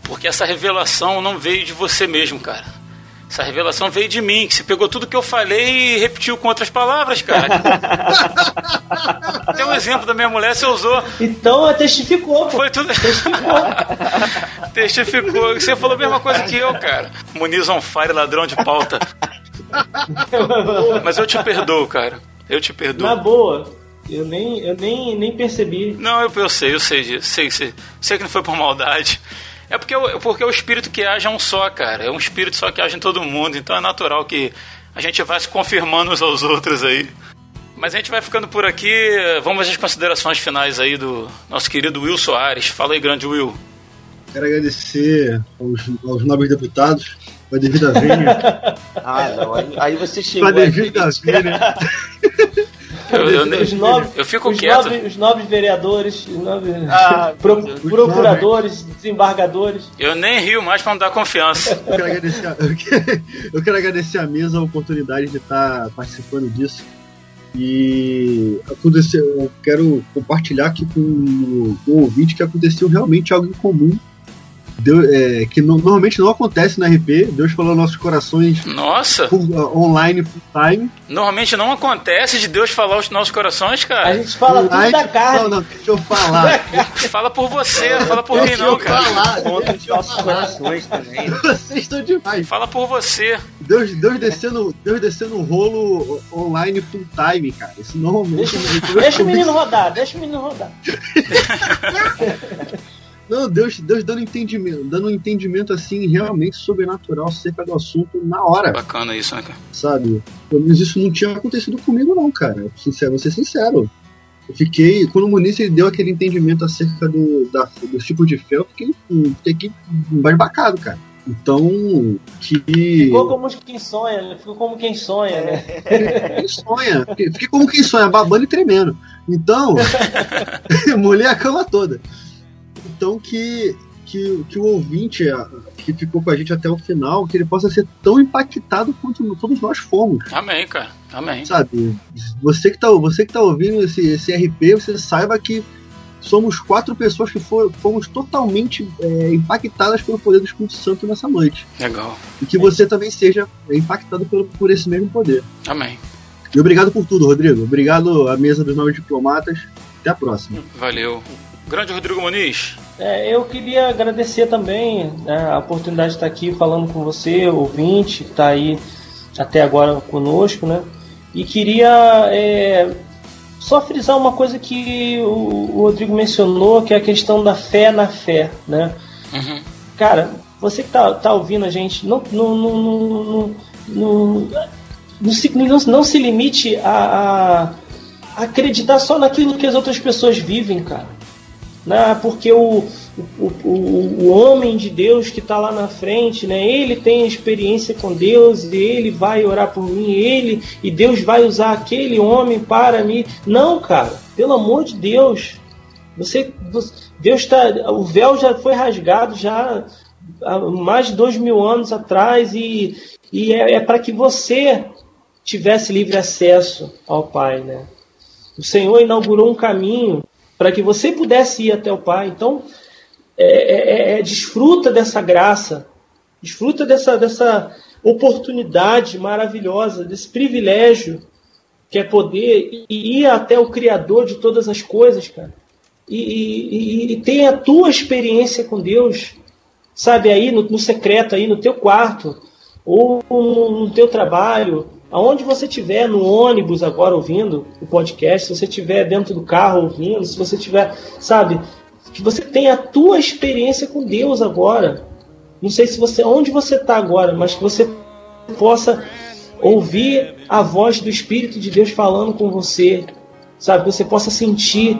Porque essa revelação não veio de você mesmo, cara. Essa revelação veio de mim, que você pegou tudo que eu falei e repetiu com outras palavras, cara. Tem um exemplo da minha mulher, você usou. Então, testificou. Pô. Foi tudo. Testificou. testificou. Você falou a mesma coisa que eu, cara. Muniz on fire, ladrão de pauta. Mas eu te perdoo, cara. Eu te perdoo. Na boa. Eu nem, eu nem, nem percebi. Não, eu, eu sei, eu sei disso. Sei, sei, sei que não foi por maldade. É porque, porque o espírito que age é um só, cara. É um espírito só que age em todo mundo. Então é natural que a gente vá se confirmando uns aos outros aí. Mas a gente vai ficando por aqui. Vamos às considerações finais aí do nosso querido Will Soares. Fala aí, grande Will. Quero agradecer aos, aos nobres deputados Pra devido a vênia. Ah, não. Aí, aí você chegou. Pra a devido a gente- vênia. Eu, eu Os nove, eu fico os quieto. Nove, os nove vereadores, os nove Ah, pro- procuradores, desembargadores. Eu nem rio mais pra não dar confiança. Eu quero agradecer a, eu quero- eu quero agradecer a mesa a oportunidade de estar participando disso. E aconteceu, eu quero compartilhar aqui com, o- com o ouvinte que aconteceu realmente algo incomum. Deu, é, que no- normalmente não acontece na RP. Deus falou nossos corações Nossa, full- online full time. normalmente não acontece de Deus falar aos nossos corações, A cara. gente fala tudo Online- da carne. Não, não, deixa eu falar. Fala por você, fala por mim Deixa não, eu cara. falar. Conta os nossos corações também. Vocês estão demais. Fala por você. Deus, Deus, descendo, Deus descendo um rolo online full time, cara. Isso normalmente. Deixa o menino rodar, deixa o menino rodar. Não, Deus, Deus dando entendimento, dando um entendimento assim realmente sobrenatural acerca do assunto na hora, Bacana isso, né, cara? sabe? Pelo menos isso não tinha acontecido comigo, não, cara. Sincero, vou ser sincero. Eu fiquei, quando o Muniz ele deu aquele entendimento acerca do, da, do tipo de fé, eu fiquei, fiquei aqui embasbacado, cara. Então, que. Ficou como quem sonha, né? ficou como quem sonha, né? Quem sonha. Fiquei fiquei como quem sonha, babando e tremendo. Então, molhei a cama toda. Então que, que, que o ouvinte que ficou com a gente até o final, que ele possa ser tão impactado quanto todos nós fomos, Amém, cara. Amém. sabe? Você que tá, você que tá ouvindo esse, esse RP, você saiba que somos quatro pessoas que for- fomos totalmente é, impactadas pelo poder do Espírito Santo nessa noite. Legal. E que você também seja impactado pelo, por esse mesmo poder. Amém. E obrigado por tudo, Rodrigo. Obrigado à mesa dos novos diplomatas. Até a próxima. Valeu. Grande Rodrigo Muniz. É, eu queria agradecer também né, a oportunidade de estar aqui falando com você, ouvinte, que está aí até agora conosco, né? E queria é, só frisar uma coisa que o, o Rodrigo mencionou, que é a questão da fé na fé, né? Uhum. Cara, você que tá, tá ouvindo a gente, não, não, não, não, não, não, não se, não, não se limite a, a acreditar só naquilo que as outras pessoas vivem, cara. Né? Porque o, o, o, o homem de Deus que está lá na frente, né? ele tem experiência com Deus, e ele vai orar por mim, ele e Deus vai usar aquele homem para mim. Não, cara, pelo amor de Deus. Você, Deus está. O véu já foi rasgado já há mais de dois mil anos atrás e, e é, é para que você tivesse livre acesso ao Pai, né? O Senhor inaugurou um caminho para que você pudesse ir até o Pai. Então, é, é- é- desfruta dessa graça, desfruta dessa, dessa oportunidade maravilhosa, desse privilégio que é poder ir até o Criador de todas as coisas, cara. E, e, e- e ter a tua experiência com Deus, sabe, aí no, no secreto, aí no teu quarto, ou no, no teu trabalho, aonde você estiver, no ônibus agora ouvindo o podcast, se você estiver dentro do carro ouvindo, se você estiver, sabe, que você tenha a tua experiência com Deus agora. Não sei se você, onde você está agora, mas que você possa ouvir a voz do Espírito de Deus falando com você, sabe, que você possa sentir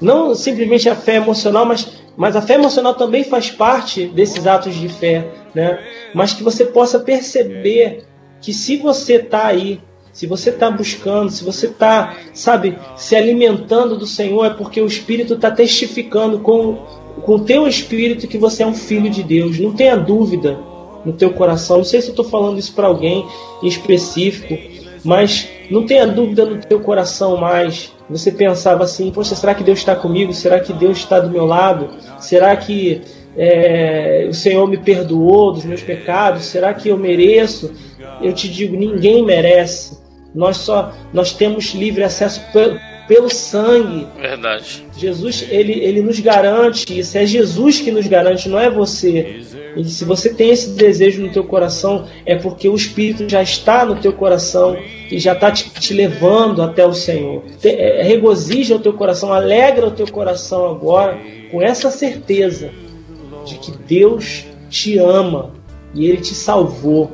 não simplesmente a fé emocional, mas, mas a fé emocional também faz parte desses atos de fé, né? Mas que você possa perceber que se você está aí, se você está buscando, se você está, sabe, se alimentando do Senhor, é porque o Espírito está testificando com com o teu espírito que você é um filho de Deus. Não tenha dúvida no teu coração. Não sei se eu estou falando isso para alguém em específico, mas não tenha dúvida no teu coração mais. Você pensava assim, poxa, será que Deus está comigo? Será que Deus está do meu lado? Será que é, o Senhor me perdoou dos meus pecados? Será que eu mereço? Eu te digo, ninguém merece. Nós só nós temos livre acesso pelo, pelo sangue. Verdade. Jesus, ele, ele nos garante isso. É Jesus que nos garante, não é você. E se você tem esse desejo no teu coração, é porque o Espírito já está no teu coração e já está te, te levando até o Senhor. Te, é, regozija o teu coração, alegra o teu coração agora com essa certeza de que Deus te ama e Ele te salvou.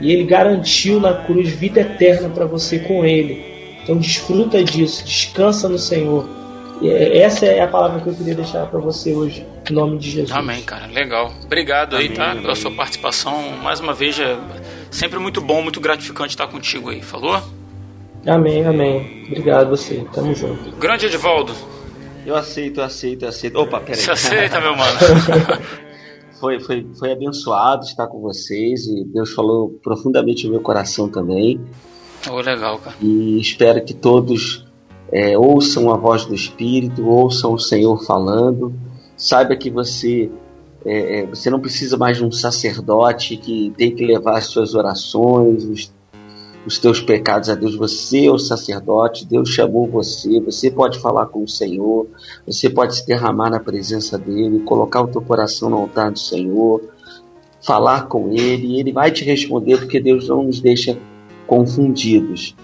E Ele garantiu na cruz vida eterna para você com Ele. Então desfruta disso, descansa no Senhor É, essa é a palavra que eu queria deixar para você hoje, em nome de Jesus. Amém, cara. Legal. Obrigado amém, aí, tá? Pela sua participação. Mais uma vez, é sempre muito bom, muito gratificante estar contigo aí. Falou? Amém, amém. Obrigado você. Tamo junto. Grande Edvaldo. Eu aceito, eu aceito, eu aceito. Opa, peraí. Você aceita, meu mano? foi, foi, foi abençoado estar com vocês e Deus falou profundamente no meu coração também. Oh, legal, cara. E espero que todos é, ouçam a voz do Espírito, ouçam o Senhor falando. Saiba que você é, é, você não precisa mais de um sacerdote que tem que levar as suas orações, os, os teus pecados a Deus. Você é o sacerdote, Deus chamou você, você pode falar com o Senhor, você pode se derramar na presença dEle, colocar o teu coração no altar do Senhor, falar com Ele, e Ele vai te responder, porque Deus não nos deixa confundidos.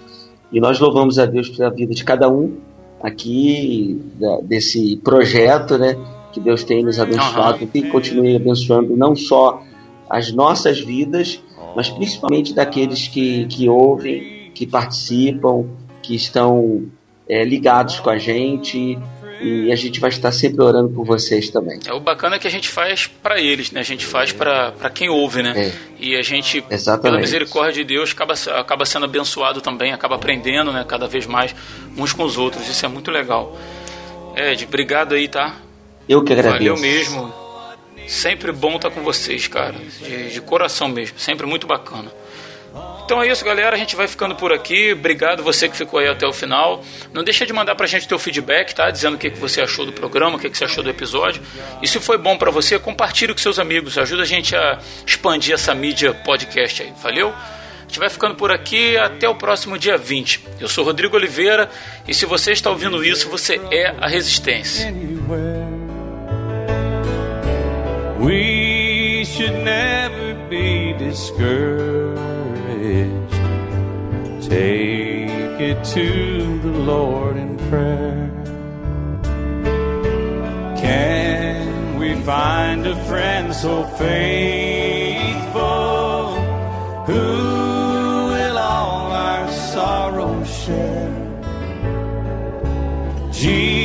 E nós louvamos a Deus pela vida de cada um aqui desse projeto, né? Que Deus tem nos abençoado, uhum. que continue abençoando não só as nossas vidas, mas principalmente daqueles que, que ouvem, que participam, que estão é, ligados com a gente e a gente vai estar sempre orando por vocês também. É o bacana é que a gente faz para eles, né? A gente faz para quem ouve, né? É. E a gente, Exatamente. pela misericórdia de Deus, acaba, acaba sendo abençoado também, acaba aprendendo, né? Cada vez mais uns com os outros. Isso é muito legal. Ed, obrigado aí, tá? Eu que agradeço. Valeu mesmo. Sempre bom estar com vocês, cara. De, de coração mesmo. Sempre muito bacana. Então é isso, galera. A gente vai ficando por aqui. Obrigado você que ficou aí até o final. Não deixa de mandar pra gente teu feedback, tá? Dizendo o que, que você achou do programa, o que, que você achou do episódio. E se foi bom para você, compartilhe com seus amigos. Ajuda a gente a expandir essa mídia podcast aí. Valeu? A gente vai ficando por aqui até o próximo dia 20. Eu sou Rodrigo Oliveira e se você está ouvindo isso, você é a Resistência. We should never be discouraged. Take it to the Lord in prayer. Can we find a friend so faithful who will all our sorrows share? Jesus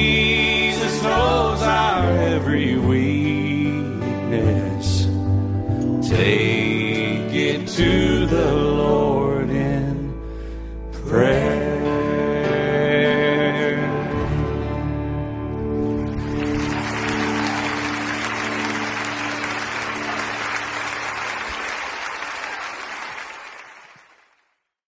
Take it to